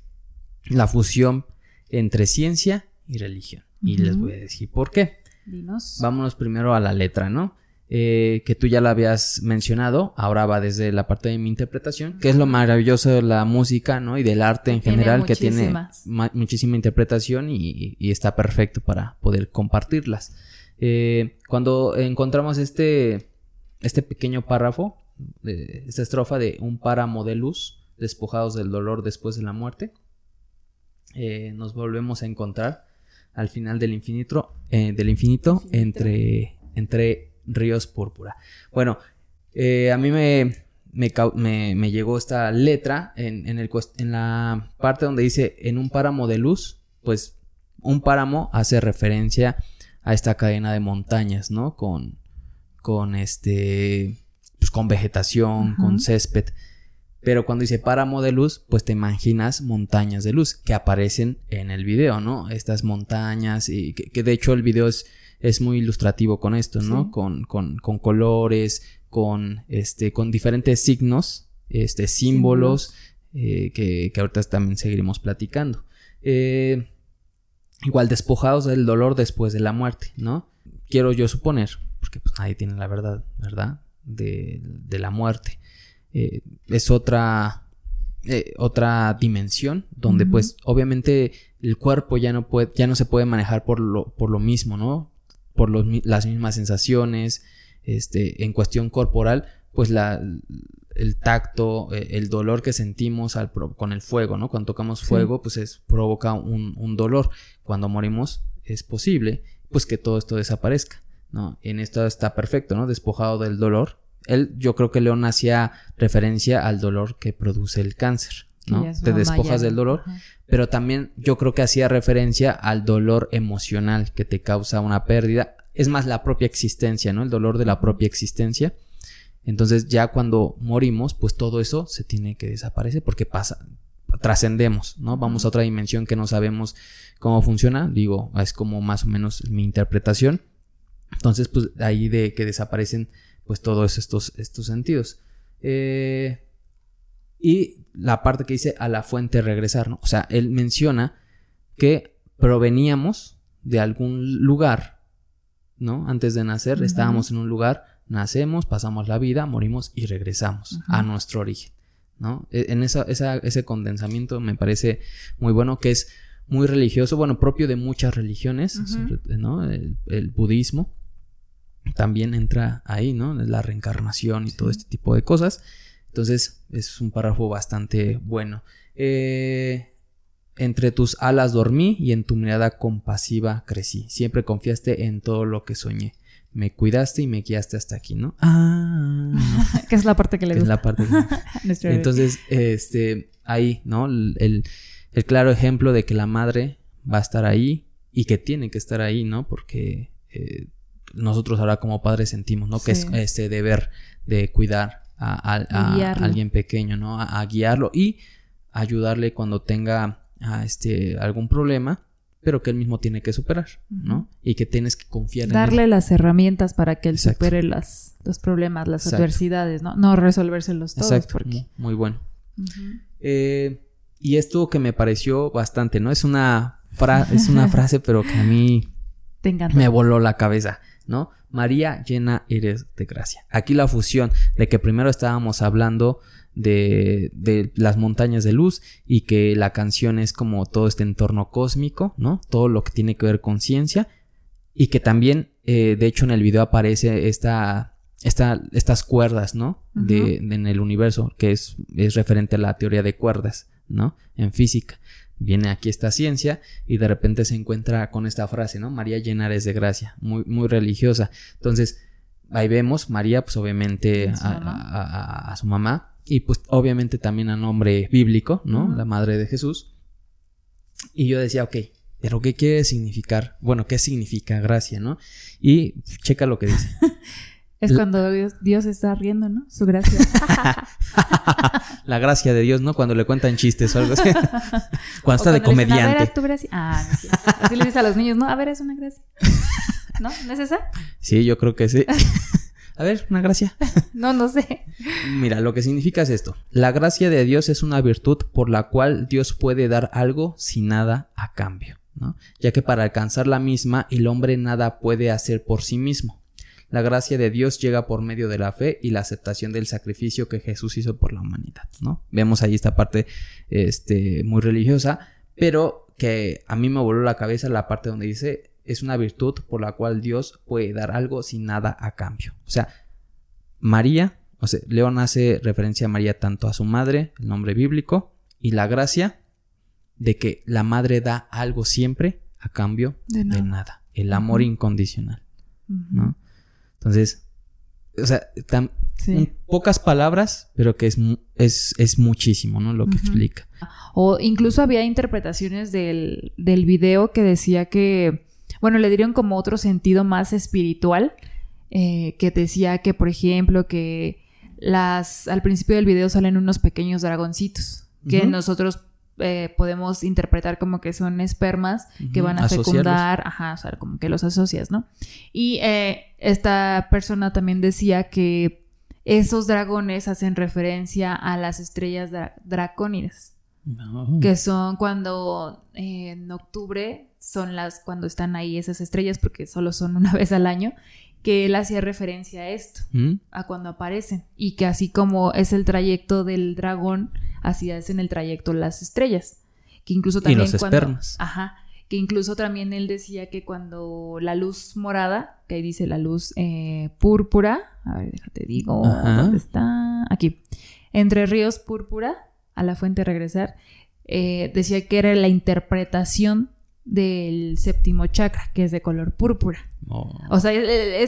S1: la fusión entre ciencia y religión. Y les voy a decir por qué.
S2: Dinos.
S1: Vámonos primero a la letra, ¿no? Eh, que tú ya la habías mencionado, ahora va desde la parte de mi interpretación, que es lo maravilloso de la música, ¿no? Y del arte en
S2: Tiene
S1: general, que tiene muchísima interpretación y, y está perfecto para poder compartirlas. Eh, cuando encontramos este, este pequeño párrafo, esta estrofa de un páramo de luz, despojados del dolor después de la muerte, eh, nos volvemos a encontrar al final del infinito, del infinito
S2: Infinito.
S1: entre, entre ríos púrpura. Bueno, eh, a mí me, me, cau- me- me llegó esta letra en, en el, en la parte donde dice en un páramo de luz, pues un páramo hace referencia a esta cadena de montañas, ¿no? Con, con este, pues con vegetación, con césped. Pero cuando dice páramo de luz, pues te imaginas montañas de luz que aparecen en el video, ¿no? Estas montañas y que, que de hecho el video es, es muy ilustrativo con esto, ¿no?
S2: Sí.
S1: Con, con, con colores, con, este, con diferentes signos, este, símbolos, eh, que, que ahorita también seguiremos platicando. Eh, igual despojados del dolor después de la muerte, ¿no? Quiero yo suponer, porque pues nadie tiene la verdad, ¿verdad? De, de la muerte. Eh, es otra eh, otra dimensión donde pues obviamente el cuerpo ya no puede ya no se puede manejar por lo por lo mismo no por los las mismas sensaciones este en cuestión corporal pues la el tacto eh, el dolor que sentimos al con el fuego no cuando tocamos
S2: Sí.
S1: fuego pues es provoca un, un dolor. Cuando morimos es posible pues que todo esto desaparezca no en esto está perfecto no despojado del dolor él, yo creo que León hacía referencia al dolor que produce el cáncer, Te despojas
S2: ya,
S1: del dolor,
S2: ajá.
S1: pero también yo creo que hacía referencia al dolor emocional que te causa una pérdida. Es más, la propia existencia, ¿no? El dolor de la propia existencia. Entonces, ya cuando morimos, pues todo eso se tiene que desaparecer porque pasa, trascendemos, ¿no? Vamos a otra dimensión que no sabemos cómo funciona. Digo, es como más o menos mi interpretación. Entonces, pues ahí de que desaparecen pues todos estos, estos sentidos. Eh, y la parte que dice a la fuente regresar, ¿no? O sea, él menciona que proveníamos de algún lugar, ¿no? Antes de nacer, estábamos en un lugar, nacemos, pasamos la vida, morimos y regresamos a nuestro origen, ¿no? E- En esa, esa- ese condensamiento me parece muy bueno, que es muy religioso, bueno, propio de muchas religiones, ¿no? El, budismo también entra ahí, ¿no? La reencarnación y todo este tipo de cosas. Entonces, es un párrafo bastante bueno. Eh, entre tus alas dormí y en tu mirada compasiva crecí. Siempre confiaste en todo lo que soñé. Me cuidaste y me guiaste hasta aquí, ¿no?
S2: Ah. que es la parte que le gusta. Es la parte
S1: Entonces, este, ahí, ¿no? El, claro ejemplo de que la madre va a estar ahí y que tiene que estar ahí, ¿no? Porque eh, nosotros ahora como padres sentimos, ¿no? Que es este deber de cuidar a, alguien pequeño, ¿no? A, guiarlo y ayudarle cuando tenga este, algún problema, pero que él mismo tiene que superar, ¿no? Y que tienes que confiar
S2: Darle en él. las herramientas para que él supere las, los problemas, las adversidades, ¿no? No resolvérselos todos. Exacto.
S1: Muy, bueno. Eh, y esto que me pareció bastante, ¿no? Es una, es una frase, pero que a mí me voló la cabeza, ¿no? María llena eres de gracia. Aquí la fusión de que primero estábamos hablando de, de, las montañas de luz y que la canción es como todo este entorno cósmico, ¿no? Todo lo que tiene que ver con ciencia y que también, eh, de hecho, en el video aparece esta, esta estas cuerdas, ¿no? de, en el universo, que es, es referente a la teoría de cuerdas, ¿no? En física. Viene aquí esta ciencia y de repente se encuentra con esta frase, ¿no? María llenares de gracia, muy, muy religiosa. Entonces, ahí vemos, María, pues obviamente a, a, su mamá, y pues obviamente también a nombre bíblico, ¿no? La madre de Jesús. Y yo decía, ok, pero ¿qué quiere significar? Bueno, ¿qué significa gracia, no? Y checa lo que dice.
S2: es cuando Dios, está riendo, ¿no? Su gracia.
S1: la gracia de Dios, ¿no? Cuando le cuentan chistes o algo así. cuando está de comediante. a ver,
S2: es tu gracia. Ah, así le dice a los niños, ¿no? A ver, es una gracia. ¿No? ¿No es esa?
S1: Sí, yo creo que sí. A ver, una gracia.
S2: no, no sé.
S1: Mira, lo que significa es esto. La gracia de Dios es una virtud por la cual Dios puede dar algo sin nada a cambio, ¿no? Ya que para alcanzar la misma el hombre nada puede hacer por sí mismo. La gracia de Dios llega por medio de la fe y la aceptación del sacrificio que Jesús hizo por la humanidad, ¿no? Vemos ahí esta parte este, muy religiosa, pero que a mí me voló la cabeza la parte donde dice es una virtud por la cual Dios puede dar algo sin nada a cambio. O sea, María, o sea, León hace referencia a María tanto a su madre, el nombre bíblico, y la gracia de que la madre da algo siempre a cambio de nada. El amor incondicional. ¿no? Entonces, o sea, tan, pocas palabras, pero que es, es, es muchísimo, ¿no? Lo que explica.
S2: O incluso había interpretaciones del, del video que decía que bueno, le dieron como otro sentido más espiritual, eh, que decía que, por ejemplo, que las, al principio del video salen unos pequeños dragoncitos, que nosotros eh, podemos interpretar como que son espermas que van a fecundar, ajá, o sea, como que los asocias, ¿no? Y eh, esta persona también decía que esos dragones hacen referencia a las estrellas dracónidas, que son cuando en octubre son las cuando están ahí esas estrellas, porque solo son una vez al año, que él hacía referencia a esto, ¿Mm? a cuando aparecen. Y que así como es el trayecto del dragón, así es en el trayecto las estrellas. Que incluso también.
S1: Y los espermas.
S2: Ajá. Que incluso también él decía que cuando la luz morada, que ahí dice la luz eh, púrpura, a ver, déjate digo, ¿dónde está? Aquí. Entre ríos púrpura, a la fuente regresar, eh, decía que era la interpretación del séptimo chakra, que es de color púrpura. Oh. O sea, eh,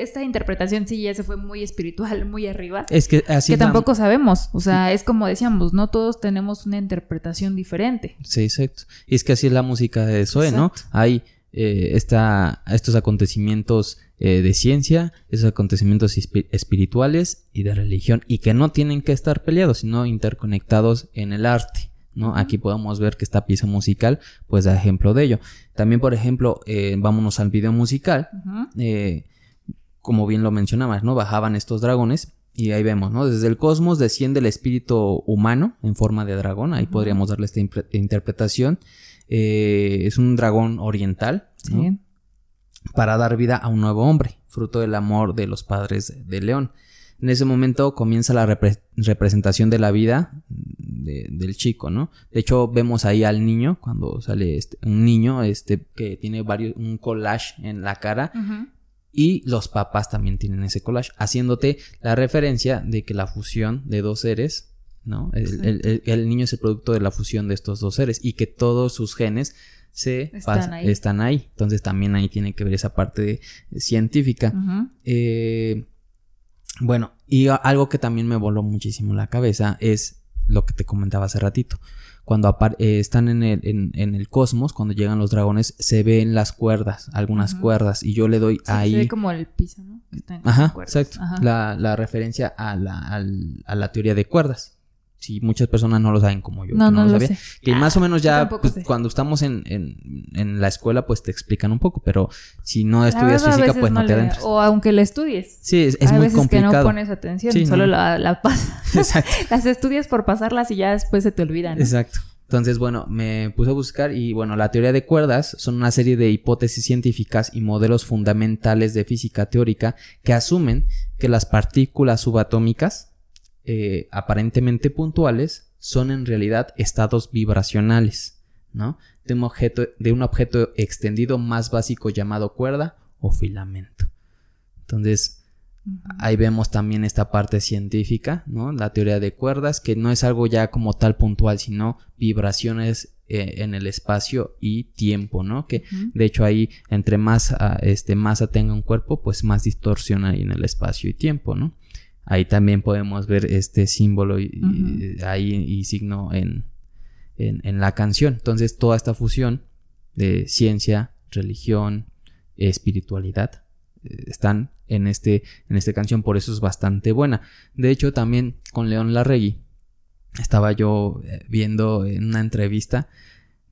S2: esta, interpretación sí ya se fue muy espiritual, muy arriba.
S1: Es que así.
S2: Que tampoco sabemos. O sea, es como decíamos, no todos tenemos una interpretación diferente.
S1: Sí, exacto. Y es que así es la música de Zoe, ¿no? Hay eh, estos acontecimientos eh, de ciencia, esos acontecimientos espirituales y de religión, y que no tienen que estar peleados, sino interconectados en el arte. ¿No? Aquí podemos ver que esta pieza musical pues da ejemplo de ello. También, por ejemplo, eh, vámonos al video musical, eh, como bien lo mencionabas, ¿no? Bajaban estos dragones y ahí vemos, ¿no? Desde el cosmos desciende el espíritu humano en forma de dragón, ahí podríamos darle esta interpretación. Eh, es un dragón oriental, Para dar vida a un nuevo hombre, fruto del amor de los padres de León. En ese momento comienza la representación de la vida del chico, ¿no? De hecho, vemos ahí al niño, cuando sale este, un niño este, que tiene varios, un collage en la cara. Y los papás también tienen ese collage, haciéndote la referencia de que la fusión de dos seres, ¿no? El, niño es el producto de la fusión de estos dos seres y que todos sus genes se están ahí. Entonces también ahí tiene que ver esa parte científica. eh, bueno, y algo que también me voló muchísimo la cabeza es lo que te comentaba hace ratito. Cuando eh, están en el, en, el, cosmos, cuando llegan los dragones, se ven las cuerdas, algunas cuerdas, y yo le doy ahí. Se
S2: ve como el piso, ¿no?
S1: Ajá, exacto. La, la, referencia a la, a la teoría de cuerdas si muchas personas no lo saben como yo.
S2: No, no, lo sabía. Sé.
S1: Que ah, más o menos ya pues, cuando estamos en, en, en, la escuela pues te explican un poco, pero si no estudias física pues no, te adentras.
S2: O aunque la estudies.
S1: Sí, es, es muy veces que no
S2: pones atención, solo la, la pasas. Exacto. Las estudias por pasarlas y ya después se te olvidan.
S1: Exacto. Entonces, bueno, me puse a buscar y bueno, la teoría de cuerdas son una serie de hipótesis científicas y modelos fundamentales de física teórica que asumen que las partículas subatómicas eh, aparentemente puntuales son en realidad estados vibracionales, ¿no? De un, objeto, de un objeto extendido más básico llamado cuerda o filamento. Entonces, ahí vemos también esta parte científica, ¿no? La teoría de cuerdas, que no es algo ya como tal puntual, sino vibraciones eh, en el espacio y tiempo, ¿no? Que de hecho ahí entre más ah, este, masa tenga un cuerpo, pues más distorsiona ahí en el espacio y tiempo, ¿no? Ahí también podemos ver este símbolo y, ahí y signo en, en, la canción. Entonces, toda esta fusión de ciencia, religión, espiritualidad eh, están en este en esta canción, por eso es bastante buena. De hecho, también con León Larregui estaba yo eh, viendo en una entrevista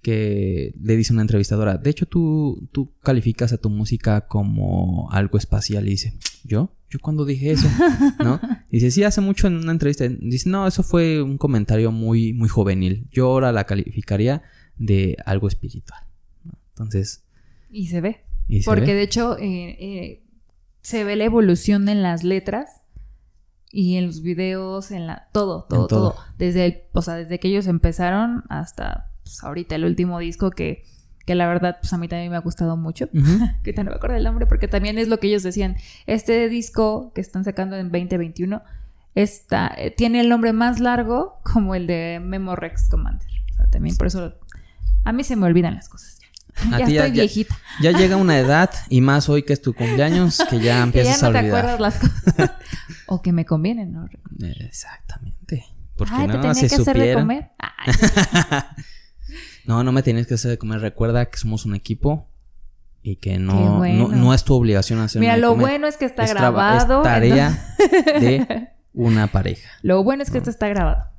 S1: que le dice una entrevistadora, de hecho tú, tú calificas a tu música como algo espacial y dice, ¿yo? ¿Yo cuando dije eso? ¿No? Dice, sí, hace mucho en una entrevista, dice, no, eso fue un comentario muy, muy juvenil, yo ahora la calificaría de algo espiritual. Entonces...
S2: Y se ve. Porque de hecho eh, eh, se ve la evolución en las letras y en los videos, en la todo, todo, todo. Desde el, o sea, desde que ellos empezaron hasta pues, ahorita el último disco que, que la verdad, pues a mí también me ha gustado mucho. que no me acuerdo el nombre, porque también es lo que ellos decían. Este disco que están sacando en 2021 está, eh, tiene el nombre más largo como el de Memorex Commander. O sea, también por eso a mí se me olvidan las cosas. Ya, estoy viejita.
S1: Ya, llega una edad, y más hoy que es tu cumpleaños, que ya empiezas ya no a olvidar. te acuerdas las cosas.
S2: o que me convienen, ¿no?
S1: Exactamente. Porque Ay, no, te tenía que hacer de comer. No, no me tienes que hacer de comer. Recuerda que somos un equipo y que no, no, es tu obligación hacer
S2: Mira, lo bueno es que está grabado.
S1: Es tarea de una pareja.
S2: Lo bueno es que esto está grabado.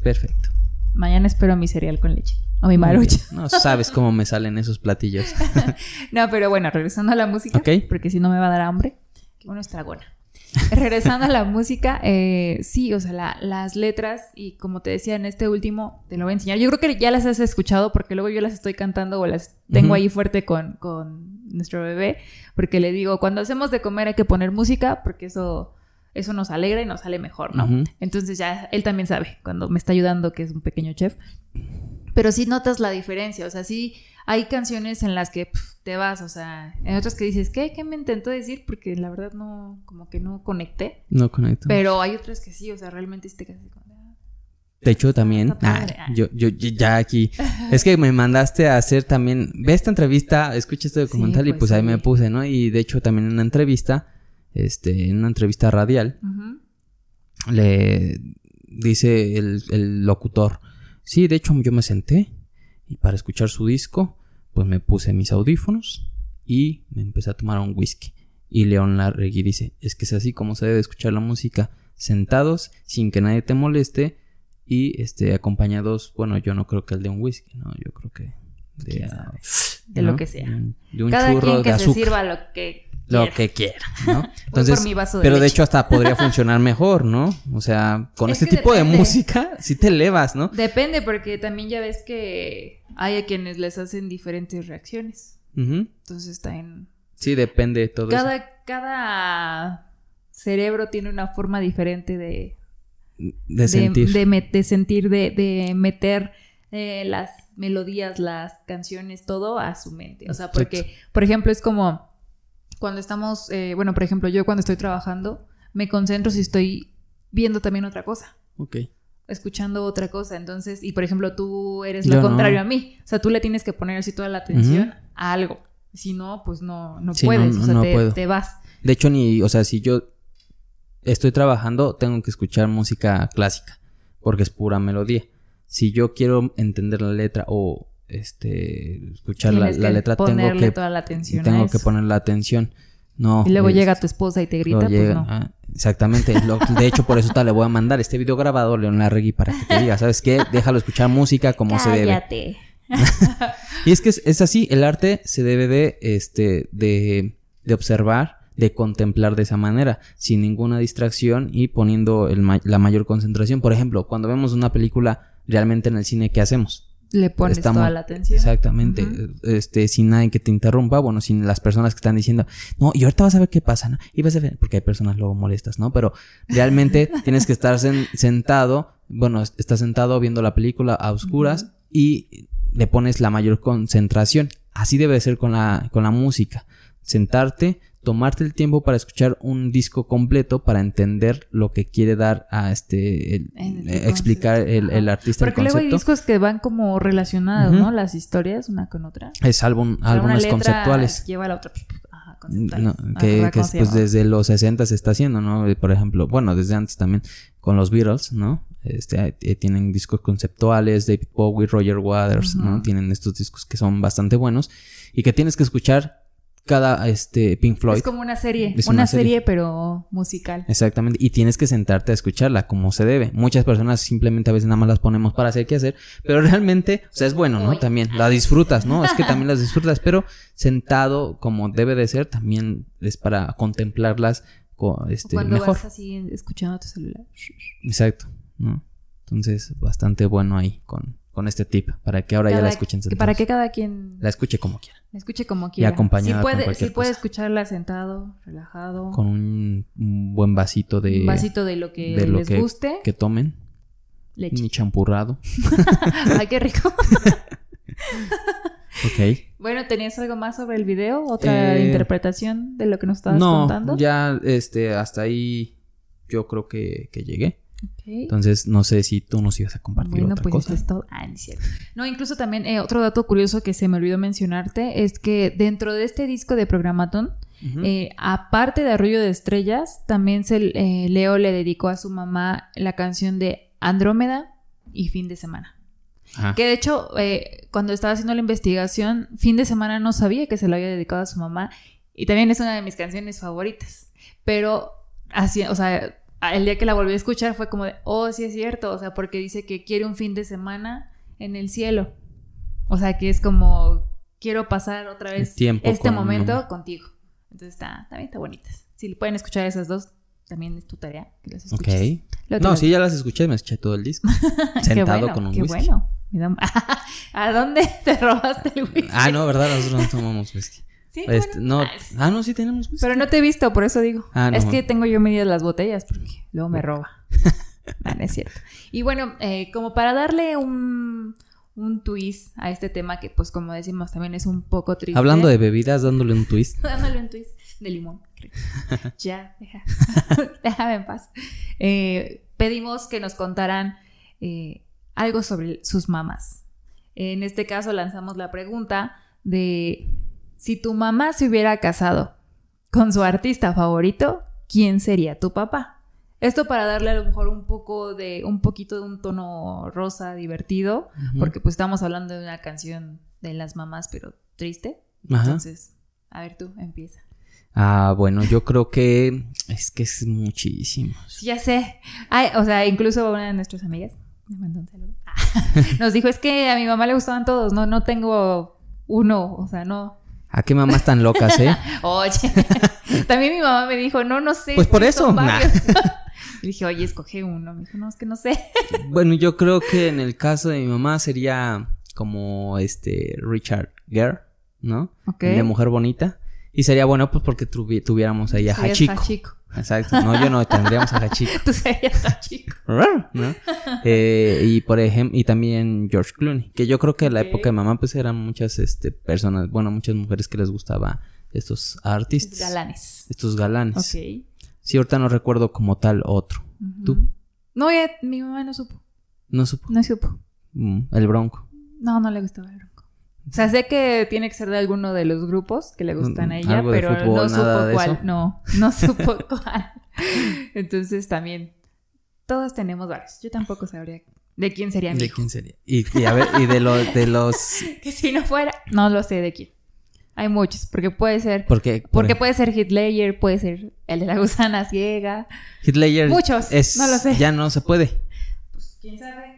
S1: Perfecto.
S2: Mañana espero mi cereal con leche. O mi marucha.
S1: No sabes cómo me salen esos platillos.
S2: no, pero bueno, regresando a la música. Porque si no me va a dar hambre. Qué bueno es tragona. Regresando a la música, eh, sí, o sea, las letras y como te decía en este último, te lo voy a enseñar. Yo creo que ya las has escuchado porque luego yo las estoy cantando o las tengo ahí fuerte con, con, nuestro bebé, porque le digo, cuando hacemos de comer hay que poner música porque eso, eso nos alegra y nos sale mejor, ¿no? Entonces ya él también sabe cuando me está ayudando, que es un pequeño chef. Pero sí notas la diferencia, o sea, sí hay canciones en las que te vas, o sea, en otras que dices, ¿qué? ¿Qué me intentó decir? Porque la verdad no, como que no conecté.
S1: No conecto.
S2: Pero hay otras que sí, o sea, realmente te quedas ah,
S1: de hecho, también, ah, yo, yo, ya aquí, es que me mandaste a hacer también, ve esta entrevista, escucha este documental y pues, pues ahí me puse, ¿no? Y de hecho también en una entrevista, este, en una entrevista radial, le dice el, el locutor, sí, de hecho yo me senté y para escuchar su disco, pues me puse mis audífonos y me empecé a tomar un whisky. Y León Larregui dice, es que es así como se debe escuchar la música, sentados, sin que nadie te moleste y este acompañados, bueno, yo no creo que el de un whisky, no, yo creo que de,
S2: de lo que sea. De un, Cada quien que se sirva lo que
S1: lo que quiera, ¿no? Entonces, pero de hecho hasta podría funcionar mejor, ¿no? O sea, con este tipo de música sí te elevas, ¿no?
S2: Depende porque también ya ves que hay a quienes les hacen diferentes reacciones. Entonces está en
S1: Sí, depende de todo
S2: cada, Cada cerebro tiene una forma diferente de
S1: de sentir.
S2: De, de sentir, de, de meter eh, las melodías, las canciones, todo a su mente. O sea, porque, por ejemplo, es como cuando estamos, eh, bueno, por ejemplo, yo cuando estoy trabajando, me concentro si estoy viendo también otra cosa.
S1: Ok.
S2: escuchando otra cosa. Entonces, y por ejemplo, tú eres
S1: Yo
S2: lo
S1: no.
S2: contrario a mí. O sea, tú le tienes que poner así toda la atención a algo. Si no, pues no, no
S1: Sí, no,
S2: puedes. o sea, te,
S1: puedo.
S2: te vas.
S1: De hecho, ni, o sea, si yo estoy trabajando, tengo que escuchar música clásica, porque es pura melodía. Si yo quiero entender la letra o este escuchar la, la
S2: que
S1: letra, tengo que
S2: toda la atención a
S1: tengo que poner la atención. No.
S2: Y luego
S1: es-
S2: llega tu esposa y te grita, pues
S1: llega-
S2: no.
S1: ah, exactamente. Lo- de hecho, por eso te le voy a mandar este video grabado León Larregui para que te diga, ¿sabes qué? Déjalo escuchar música como se debe.
S2: Cállate.
S1: Y es que es, es así, el arte se debe de, este, de, de observar, de contemplar de esa manera, sin ninguna distracción y poniendo el ma- la mayor concentración. Por ejemplo, cuando vemos una película realmente en el cine, ¿qué hacemos?
S2: Le pones
S1: Estamos-
S2: toda la atención.
S1: Exactamente, este, sin nadie que te interrumpa, bueno, sin las personas que están diciendo, no, y ahorita vas a ver qué pasa, ¿no? Y vas a ver, porque hay personas luego molestas, ¿no? Pero realmente tienes que estar sen- sentado, bueno, est- estás sentado viendo la película a oscuras y le pones la mayor concentración. Así debe ser con la, con la música. Sentarte, tomarte el tiempo para escuchar un disco completo para entender lo que quiere dar a este, el-
S2: el
S1: eh, explicar el, artista el
S2: Porque luego hay discos que van como relacionados. ¿no? Las historias, una con otra.
S1: Es álbum,
S2: O sea, una
S1: álbumes conceptuales.
S2: Lleva a la otra. Ajá.
S1: No, que,
S2: ¿cómo
S1: que pues desde los 60 se está haciendo, ¿no? Eh, Por ejemplo, bueno, desde antes también con los Beatles, ¿no? Este, eh, tienen discos conceptuales, David Bowie, Roger Waters, ¿no? Tienen estos discos que son bastante buenos y que tienes que escuchar cada, este, Pink Floyd.
S2: Es como una serie.
S1: Es
S2: una,
S1: una
S2: serie.
S1: serie.
S2: pero musical.
S1: Exactamente, y tienes que sentarte a escucharla como se debe. Muchas personas simplemente a veces nada más las ponemos para hacer qué hacer, pero realmente, o sea, es bueno, ¿no?
S2: Uy.
S1: También la disfrutas, ¿no? Es que también las disfrutas, pero sentado como debe de ser, también es para contemplarlas co- este,
S2: Cuando
S1: mejor.
S2: vas así escuchando tu celular.
S1: Exacto, ¿no? Entonces, bastante bueno ahí con, con este tip, para que ahora ya la escuchen sentados.
S2: para que cada quien
S1: La escuche como quiera,
S2: escuche como quiera.
S1: acompañada
S2: Si puede, si puede
S1: cosa.
S2: escucharla sentado, relajado.
S1: con un, un buen vasito de,
S2: un vasito de lo que
S1: de lo
S2: les
S1: que,
S2: guste.
S1: que tomen,
S2: Leche.
S1: ni champurrado.
S2: Ay, qué rico.
S1: Ok.
S2: bueno, ¿tenías algo más sobre el video? ¿Otra
S1: Eh,
S2: interpretación de lo que nos estabas
S1: no,
S2: contando?
S1: ya este, hasta ahí yo creo que, que llegué. Entonces, no sé si tú nos ibas a compartir
S2: Bueno,
S1: otra
S2: pues
S1: cosa.
S2: esto es todo. Ah, no es cierto. No, incluso también eh, otro dato curioso que se me olvidó mencionarte es que dentro de este disco de Programatón, eh, aparte de Arroyo de Estrellas, también se, eh, Leo le dedicó a su mamá la canción de Andrómeda y Fin de Semana.
S1: Ajá.
S2: Que de hecho, cuando estaba haciendo la investigación, Fin de Semana no sabía que se lo había dedicado a su mamá y también es una de mis canciones favoritas. Pero así, o sea, el día que la volví a escuchar fue como de, oh, sí es cierto, o sea, porque dice que quiere un fin de semana en el cielo. O sea, que es como, quiero pasar otra vez
S1: tiempo
S2: este
S1: con
S2: momento contigo. Entonces está, también está bonitas. Si pueden escuchar esas dos, también es tu tarea que las escuches. Te
S1: No, sí, ya las escuché, me escuché todo el disco. Sentado
S2: bueno,
S1: con un
S2: qué
S1: whisky.
S2: bueno. ¿A dónde te robaste el whisky?
S1: Ah, no, ¿verdad? Nosotros no tomamos whisky.
S2: Sí,
S1: Este,
S2: bueno.
S1: no.
S2: Ah,
S1: Ah, no, sí tenemos whisky.
S2: Pero no te he visto, por eso digo.
S1: Ah, no.
S2: Es que tengo yo medidas las botellas porque luego me roba. no, no es cierto. Y bueno, eh, como para darle un, un twist a este tema que pues como decimos también es un poco triste.
S1: Hablando de bebidas, dándole un twist.
S2: Dándole un twist de limón. creo. ya, deja. déjame en paz. Eh, pedimos que nos contaran eh, algo sobre sus mamás. En este caso lanzamos la pregunta de si tu mamá se hubiera casado con su artista favorito, ¿quién sería tu papá? Esto para darle a lo mejor un poco de, un poquito de un tono rosa divertido, porque pues estamos hablando de una canción de las mamás, pero triste.
S1: Ajá.
S2: Entonces, a ver tú, empieza.
S1: Ah, bueno, yo creo que es que es muchísimo.
S2: Sí, ya sé. Ay, o sea, incluso una de nuestras amigas me mandó un saludo. Nos dijo, es que a mi mamá le gustaban todos, no, no tengo uno, o sea, no.
S1: ¿A qué mamás tan locas, eh?
S2: Oye, también mi mamá me dijo, no, no sé.
S1: Pues por eso,
S2: varios. Le dije, oye, escoge uno. Me dijo, no, es que no sé.
S1: Bueno, yo creo que en el caso de mi mamá sería como este Richard Gere, ¿no?
S2: Ok.
S1: De Mujer Bonita. Y sería bueno pues porque tuvi- tuviéramos ahí a
S2: Sí, es
S1: Hachiko.
S2: Hachiko.
S1: Exacto. No, yo no, tendríamos a Hachiko.
S2: Tú serías Hachiko.
S1: ¿no? Eh, y por ejemplo, y también George Clooney, que yo creo que en la época de mamá, pues eran muchas este, personas, bueno, muchas mujeres que les gustaba estos artistas.
S2: Galanes.
S1: Estos galanes.
S2: Ok.
S1: Sí, ahorita no recuerdo como tal otro.
S2: Ujú.
S1: ¿Tú?
S2: No, ya, mi mamá no supo.
S1: No supo.
S2: No supo.
S1: Mm, el Bronco.
S2: No, no le gustaba el bronco. O sea, sé que tiene que ser de alguno de los grupos que le gustan a
S1: Mm,
S2: ella,
S1: algo de
S2: pero
S1: fútbol,
S2: no supo cuál. No, no supo cuál. Entonces también, todos tenemos varios. Yo tampoco sabría de quién sería mi
S1: ¿De
S2: hijo.
S1: quién sería? Y, y a ver, y de, lo, de los...
S2: Que si no fuera, no lo sé de quién. Hay muchos, porque puede ser.
S1: Porque, por
S2: Porque
S1: ejemplo,
S2: puede ser Hitler, puede ser el de la gusana ciega.
S1: Hitler
S2: Muchos,
S1: es,
S2: no lo sé.
S1: Ya no se puede.
S2: Pues quién sabe.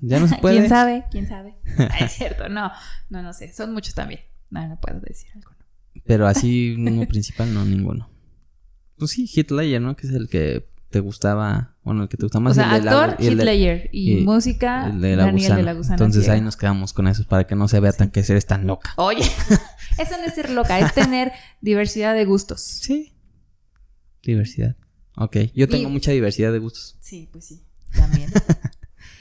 S1: Ya no se puede.
S2: ¿Quién sabe? ¿Quién sabe? Ah, es cierto, no, no, no sé. Son muchos también. No, no puedo decir alguno.
S1: Pero así, uno principal, no, ninguno. Pues sí, Hitler, ¿no? Que es el que te gustaba. Bueno, el que te gusta más.
S2: o sea,
S1: el de la-
S2: actor,
S1: y
S2: Hitler. Y,
S1: y
S2: música,
S1: el de la
S2: Daniel
S1: gusana.
S2: de la gusana.
S1: Entonces
S2: ciega.
S1: ahí nos quedamos con eso para que no se vea tan que eres tan loca.
S2: Oye, eso no es ser loca, es tener diversidad de gustos.
S1: Sí. Diversidad. Ok. Yo tengo
S2: Y-
S1: mucha diversidad de gustos.
S2: Sí, pues sí, también.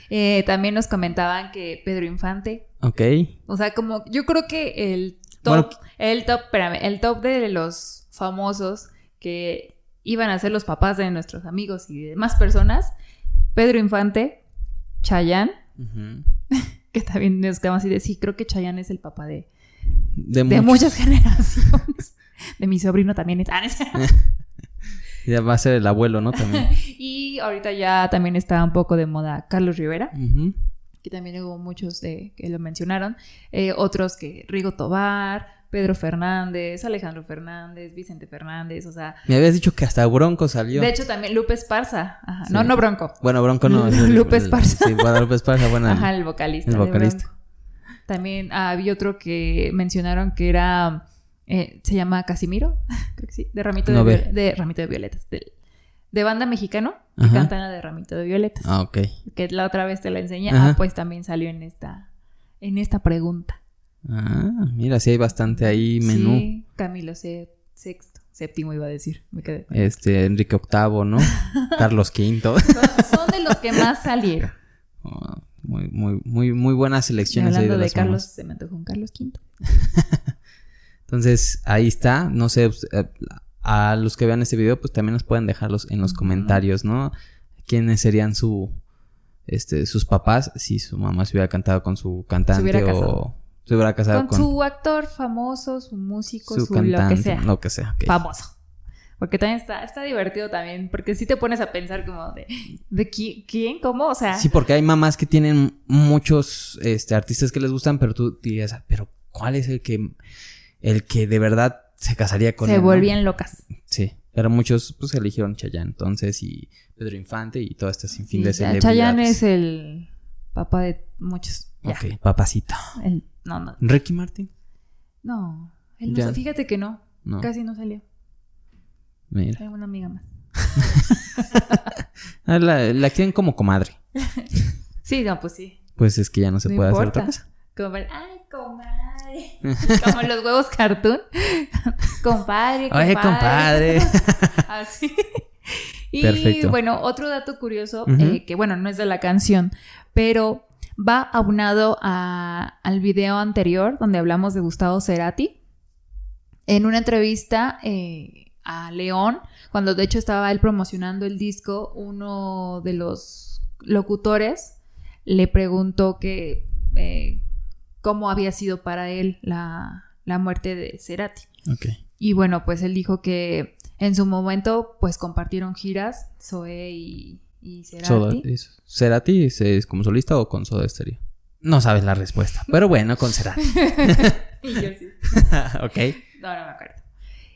S2: Eh, también nos comentaban que Pedro Infante,
S1: Ok.
S2: o sea, como yo creo que el top,
S1: Bueno,
S2: el top, espérame, el top de los famosos que iban a ser los papás de nuestros amigos y de demás personas, Pedro Infante, Chayanne, que también nos quedamos así de sí, creo que Chayanne es el papá de,
S1: De,
S2: de muchas generaciones. De mi sobrino también es.
S1: Ya va a ser el abuelo, ¿no? También.
S2: y ahorita ya también está un poco de moda Carlos Rivera,
S1: Ujú.
S2: que también hubo muchos de, que lo mencionaron. Eh, otros que Rigo Tobar, Pedro Fernández, Alejandro Fernández, Vicente Fernández, o sea.
S1: Me habías dicho que hasta Bronco salió.
S2: De hecho, también Lupe Esparza. Ajá.
S1: Sí.
S2: No, no Bronco.
S1: Bueno, Bronco no. es el-
S2: Lupe
S1: el-
S2: Esparza.
S1: Sí, Guadalupe Esparza, bueno.
S2: Ajá, el vocalista.
S1: el vocalista.
S2: También ah, había otro que mencionaron que era. Eh, se llama Casimiro, creo que sí, de Ramito,
S1: No
S2: de, Ramito de Violetas. de banda mexicano que
S1: Ajá.
S2: cantan de Ramito de Violetas.
S1: Ah, ok.
S2: Que la otra vez te la enseñé.
S1: Ajá.
S2: Ah, pues también salió en esta, en esta pregunta.
S1: Ah, mira, sí hay bastante ahí menú.
S2: Sí, Camilo se- sexto, séptimo iba a decir. Me quedé.
S1: Este, Enrique VIII, ¿no? Carlos V.
S2: Son, son de los que más salieron.
S1: Oh, muy, muy, muy, muy buenas
S2: Y
S1: selecciones ahí
S2: hablando
S1: de
S2: de Carlos,
S1: mamás.
S2: se me antojó un Carlos V.
S1: Entonces, ahí está. No sé, pues, eh, a los que vean este video, pues también nos pueden dejarlos en los comentarios, ¿no? ¿Quiénes serían su, este, sus papás si su mamá se hubiera cantado con su cantante o se hubiera casado
S2: Con,
S1: con,
S2: su actor famoso, su músico,
S1: su
S2: su, lo que
S1: cantante,
S2: sea.
S1: lo que sea.
S2: Famoso. Porque también está, está divertido también, porque si te pones a pensar como de, ¿de qui- quién? ¿Cómo? O sea,
S1: Sí, porque hay mamás que tienen muchos este, artistas que les gustan, pero tú dirías, "Ah, pero ¿cuál es el que, el que de verdad se casaría con
S2: se
S1: él? no?"
S2: volvían locas.
S1: Sí, pero muchos pues eligieron Chayanne entonces y Pedro Infante y todo este sinfín
S2: Sí,
S1: de celebridades.
S2: Chayanne es el papá de muchos. Ya.
S1: Ok, papacito.
S2: El- no, no,
S1: Ricky Martin.
S2: no. Él no fíjate que no,
S1: No,
S2: casi no salió.
S1: mira.
S2: Hay una amiga más.
S1: Ah, la, la quieren como comadre.
S2: Sí, no, pues sí.
S1: Pues es que ya no se
S2: No
S1: puede
S2: importa.
S1: hacer otra cosa.
S2: Como ay, comadre. Como los huevos cartoon. compadre, compadre.
S1: Oye, compadre.
S2: Así. Y
S1: Perfecto.
S2: bueno, otro dato curioso, eh, que bueno, no es de la canción, pero va aunado a- al video anterior donde hablamos de Gustavo Cerati. En una entrevista eh, a León, cuando de hecho estaba él promocionando el disco, uno de los locutores le preguntó que eh, cómo había sido para él la, la muerte de Cerati.
S1: Ok.
S2: Y bueno, pues él dijo que en su momento, pues compartieron giras, Zoe y, y Cerati.
S1: ¿Cerati es, es como solista o con Soda Stereo? No sabes la respuesta, pero bueno, con Cerati.
S2: Y yo sí.
S1: ok.
S2: No, no me acuerdo.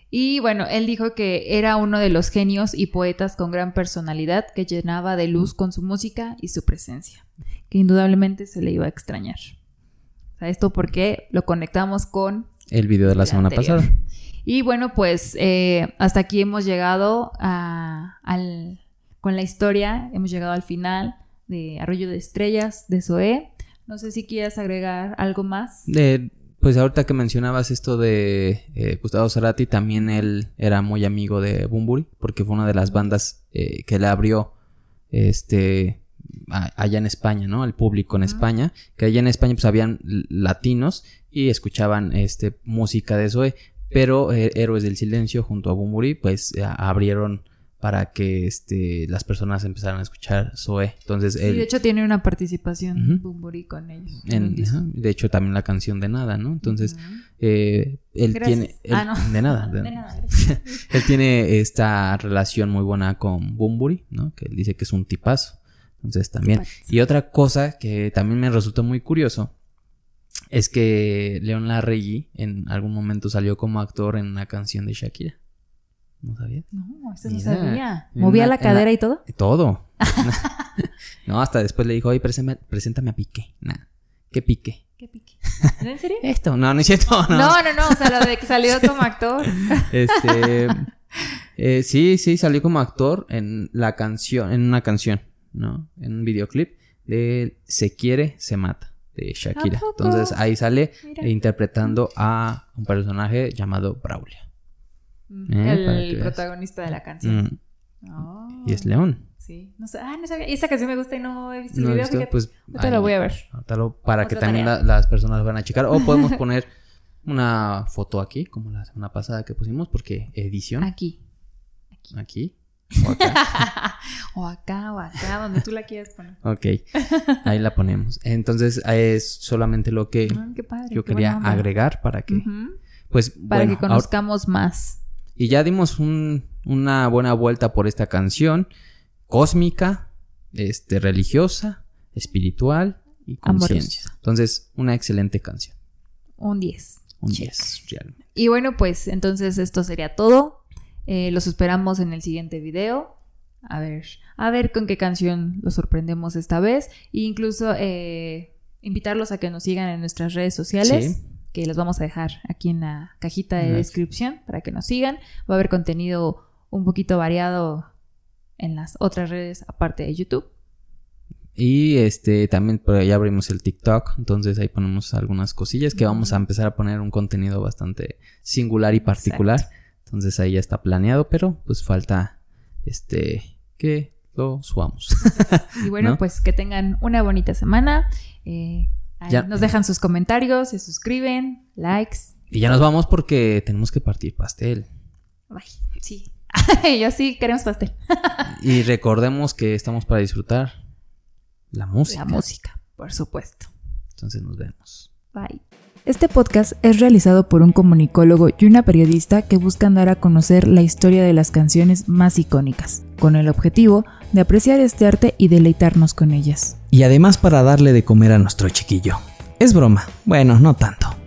S2: Y bueno, él dijo que era uno de los genios y poetas con gran personalidad que llenaba de luz con su música y su presencia, que indudablemente se le iba a extrañar. Sea, esto porque lo conectamos con
S1: El video de
S2: la
S1: semana
S2: anterior.
S1: pasada.
S2: Y bueno, pues eh, hasta aquí hemos llegado a- al, con la historia, hemos llegado al final de Arroyo de Estrellas, de Zoé. No sé si quieras agregar algo más.
S1: De- pues ahorita que mencionabas esto de eh, Gustavo Cerati, también él era muy amigo de Bumburi, porque fue una de las bandas eh, que le abrió este allá en España, ¿no? El público en España, que allá en España pues habían latinos y escuchaban este música de Zoe, pero eh, Héroes del Silencio junto a Bumburi pues abrieron para que este, las personas empezaran a escuchar Zoe. Entonces,
S2: sí, de hecho tiene una participación Bumburi con ellos.
S1: de hecho, también la canción de nada, ¿no? Entonces, eh, él tiene... ah, no. De nada. De, nada. él tiene esta relación muy buena con Bumburi, ¿no? Que él dice que es un tipazo. Entonces, también... Y otra cosa que también me resultó muy curioso es que León Larregui en algún momento salió como actor en una canción de Shakira. ¿No sabía?
S2: No, eso no sabía. ¿Movía la cadera y todo?
S1: Todo. no, hasta después le dijo, oye, preséntame, a Piqué. Nah. ¿Qué Piqué?
S2: ¿Qué Piqué? ¿En serio?
S1: Esto, no, no es cierto.
S2: No, no, no, no o sea, lo de que salió como actor.
S1: este. Eh, sí, sí, salió como actor en la canción, en una canción, ¿no? En un videoclip de Se quiere, se mata, de Shakira. Entonces ahí sale interpretando a un personaje llamado Braulio.
S2: ¿Eh? el protagonista de la canción.
S1: Mm. Y es León.
S2: Sí. No sé, ah, no sabía. Esta canción me gusta y no he visto el video. pues, te lo voy a ver.
S1: para que también las personas van a checar. O podemos poner una foto aquí, como la semana pasada que pusimos, porque edición.
S2: Aquí.
S1: Aquí.
S2: O acá. o acá, o acá, donde tú la quieras poner.
S1: Ok, ahí la ponemos. Entonces, es solamente lo que ah, yo quería agregar para que, pues,
S2: para que conozcamos más.
S1: Y ya dimos una buena vuelta por esta canción cósmica, este, religiosa, espiritual y conciencia. Entonces, una excelente canción.
S2: Un 10.
S1: Un 10, realmente.
S2: Y bueno, pues entonces esto sería todo. Eh, los esperamos en el siguiente video. A ver, a ver con qué canción los sorprendemos esta vez. E incluso eh, invitarlos a que nos sigan en nuestras redes sociales. Sí que los vamos a dejar aquí en la cajita de descripción para que nos sigan. Va a haber contenido un poquito variado en las otras redes aparte de YouTube.
S1: Y este también por ahí abrimos el TikTok, entonces ahí ponemos algunas cosillas que vamos a empezar a poner un contenido bastante singular y particular. Entonces ahí ya está planeado, pero pues falta este que lo subamos.
S2: y bueno, pues que tengan una bonita semana. Eh, nos dejan sus comentarios, se suscriben, likes.
S1: Y ya nos vamos porque tenemos que partir pastel.
S2: Ay, sí. Yo sí queremos pastel.
S1: y recordemos que estamos para disfrutar la música.
S2: La música, por supuesto.
S1: Entonces nos vemos.
S2: Bye. Este podcast es realizado por un comunicólogo y una periodista que buscan dar a conocer la historia de las canciones más icónicas, con el objetivo de apreciar este arte y deleitarnos con ellas.
S1: Y además para darle de comer a nuestro chiquillo. Es broma, bueno, no tanto.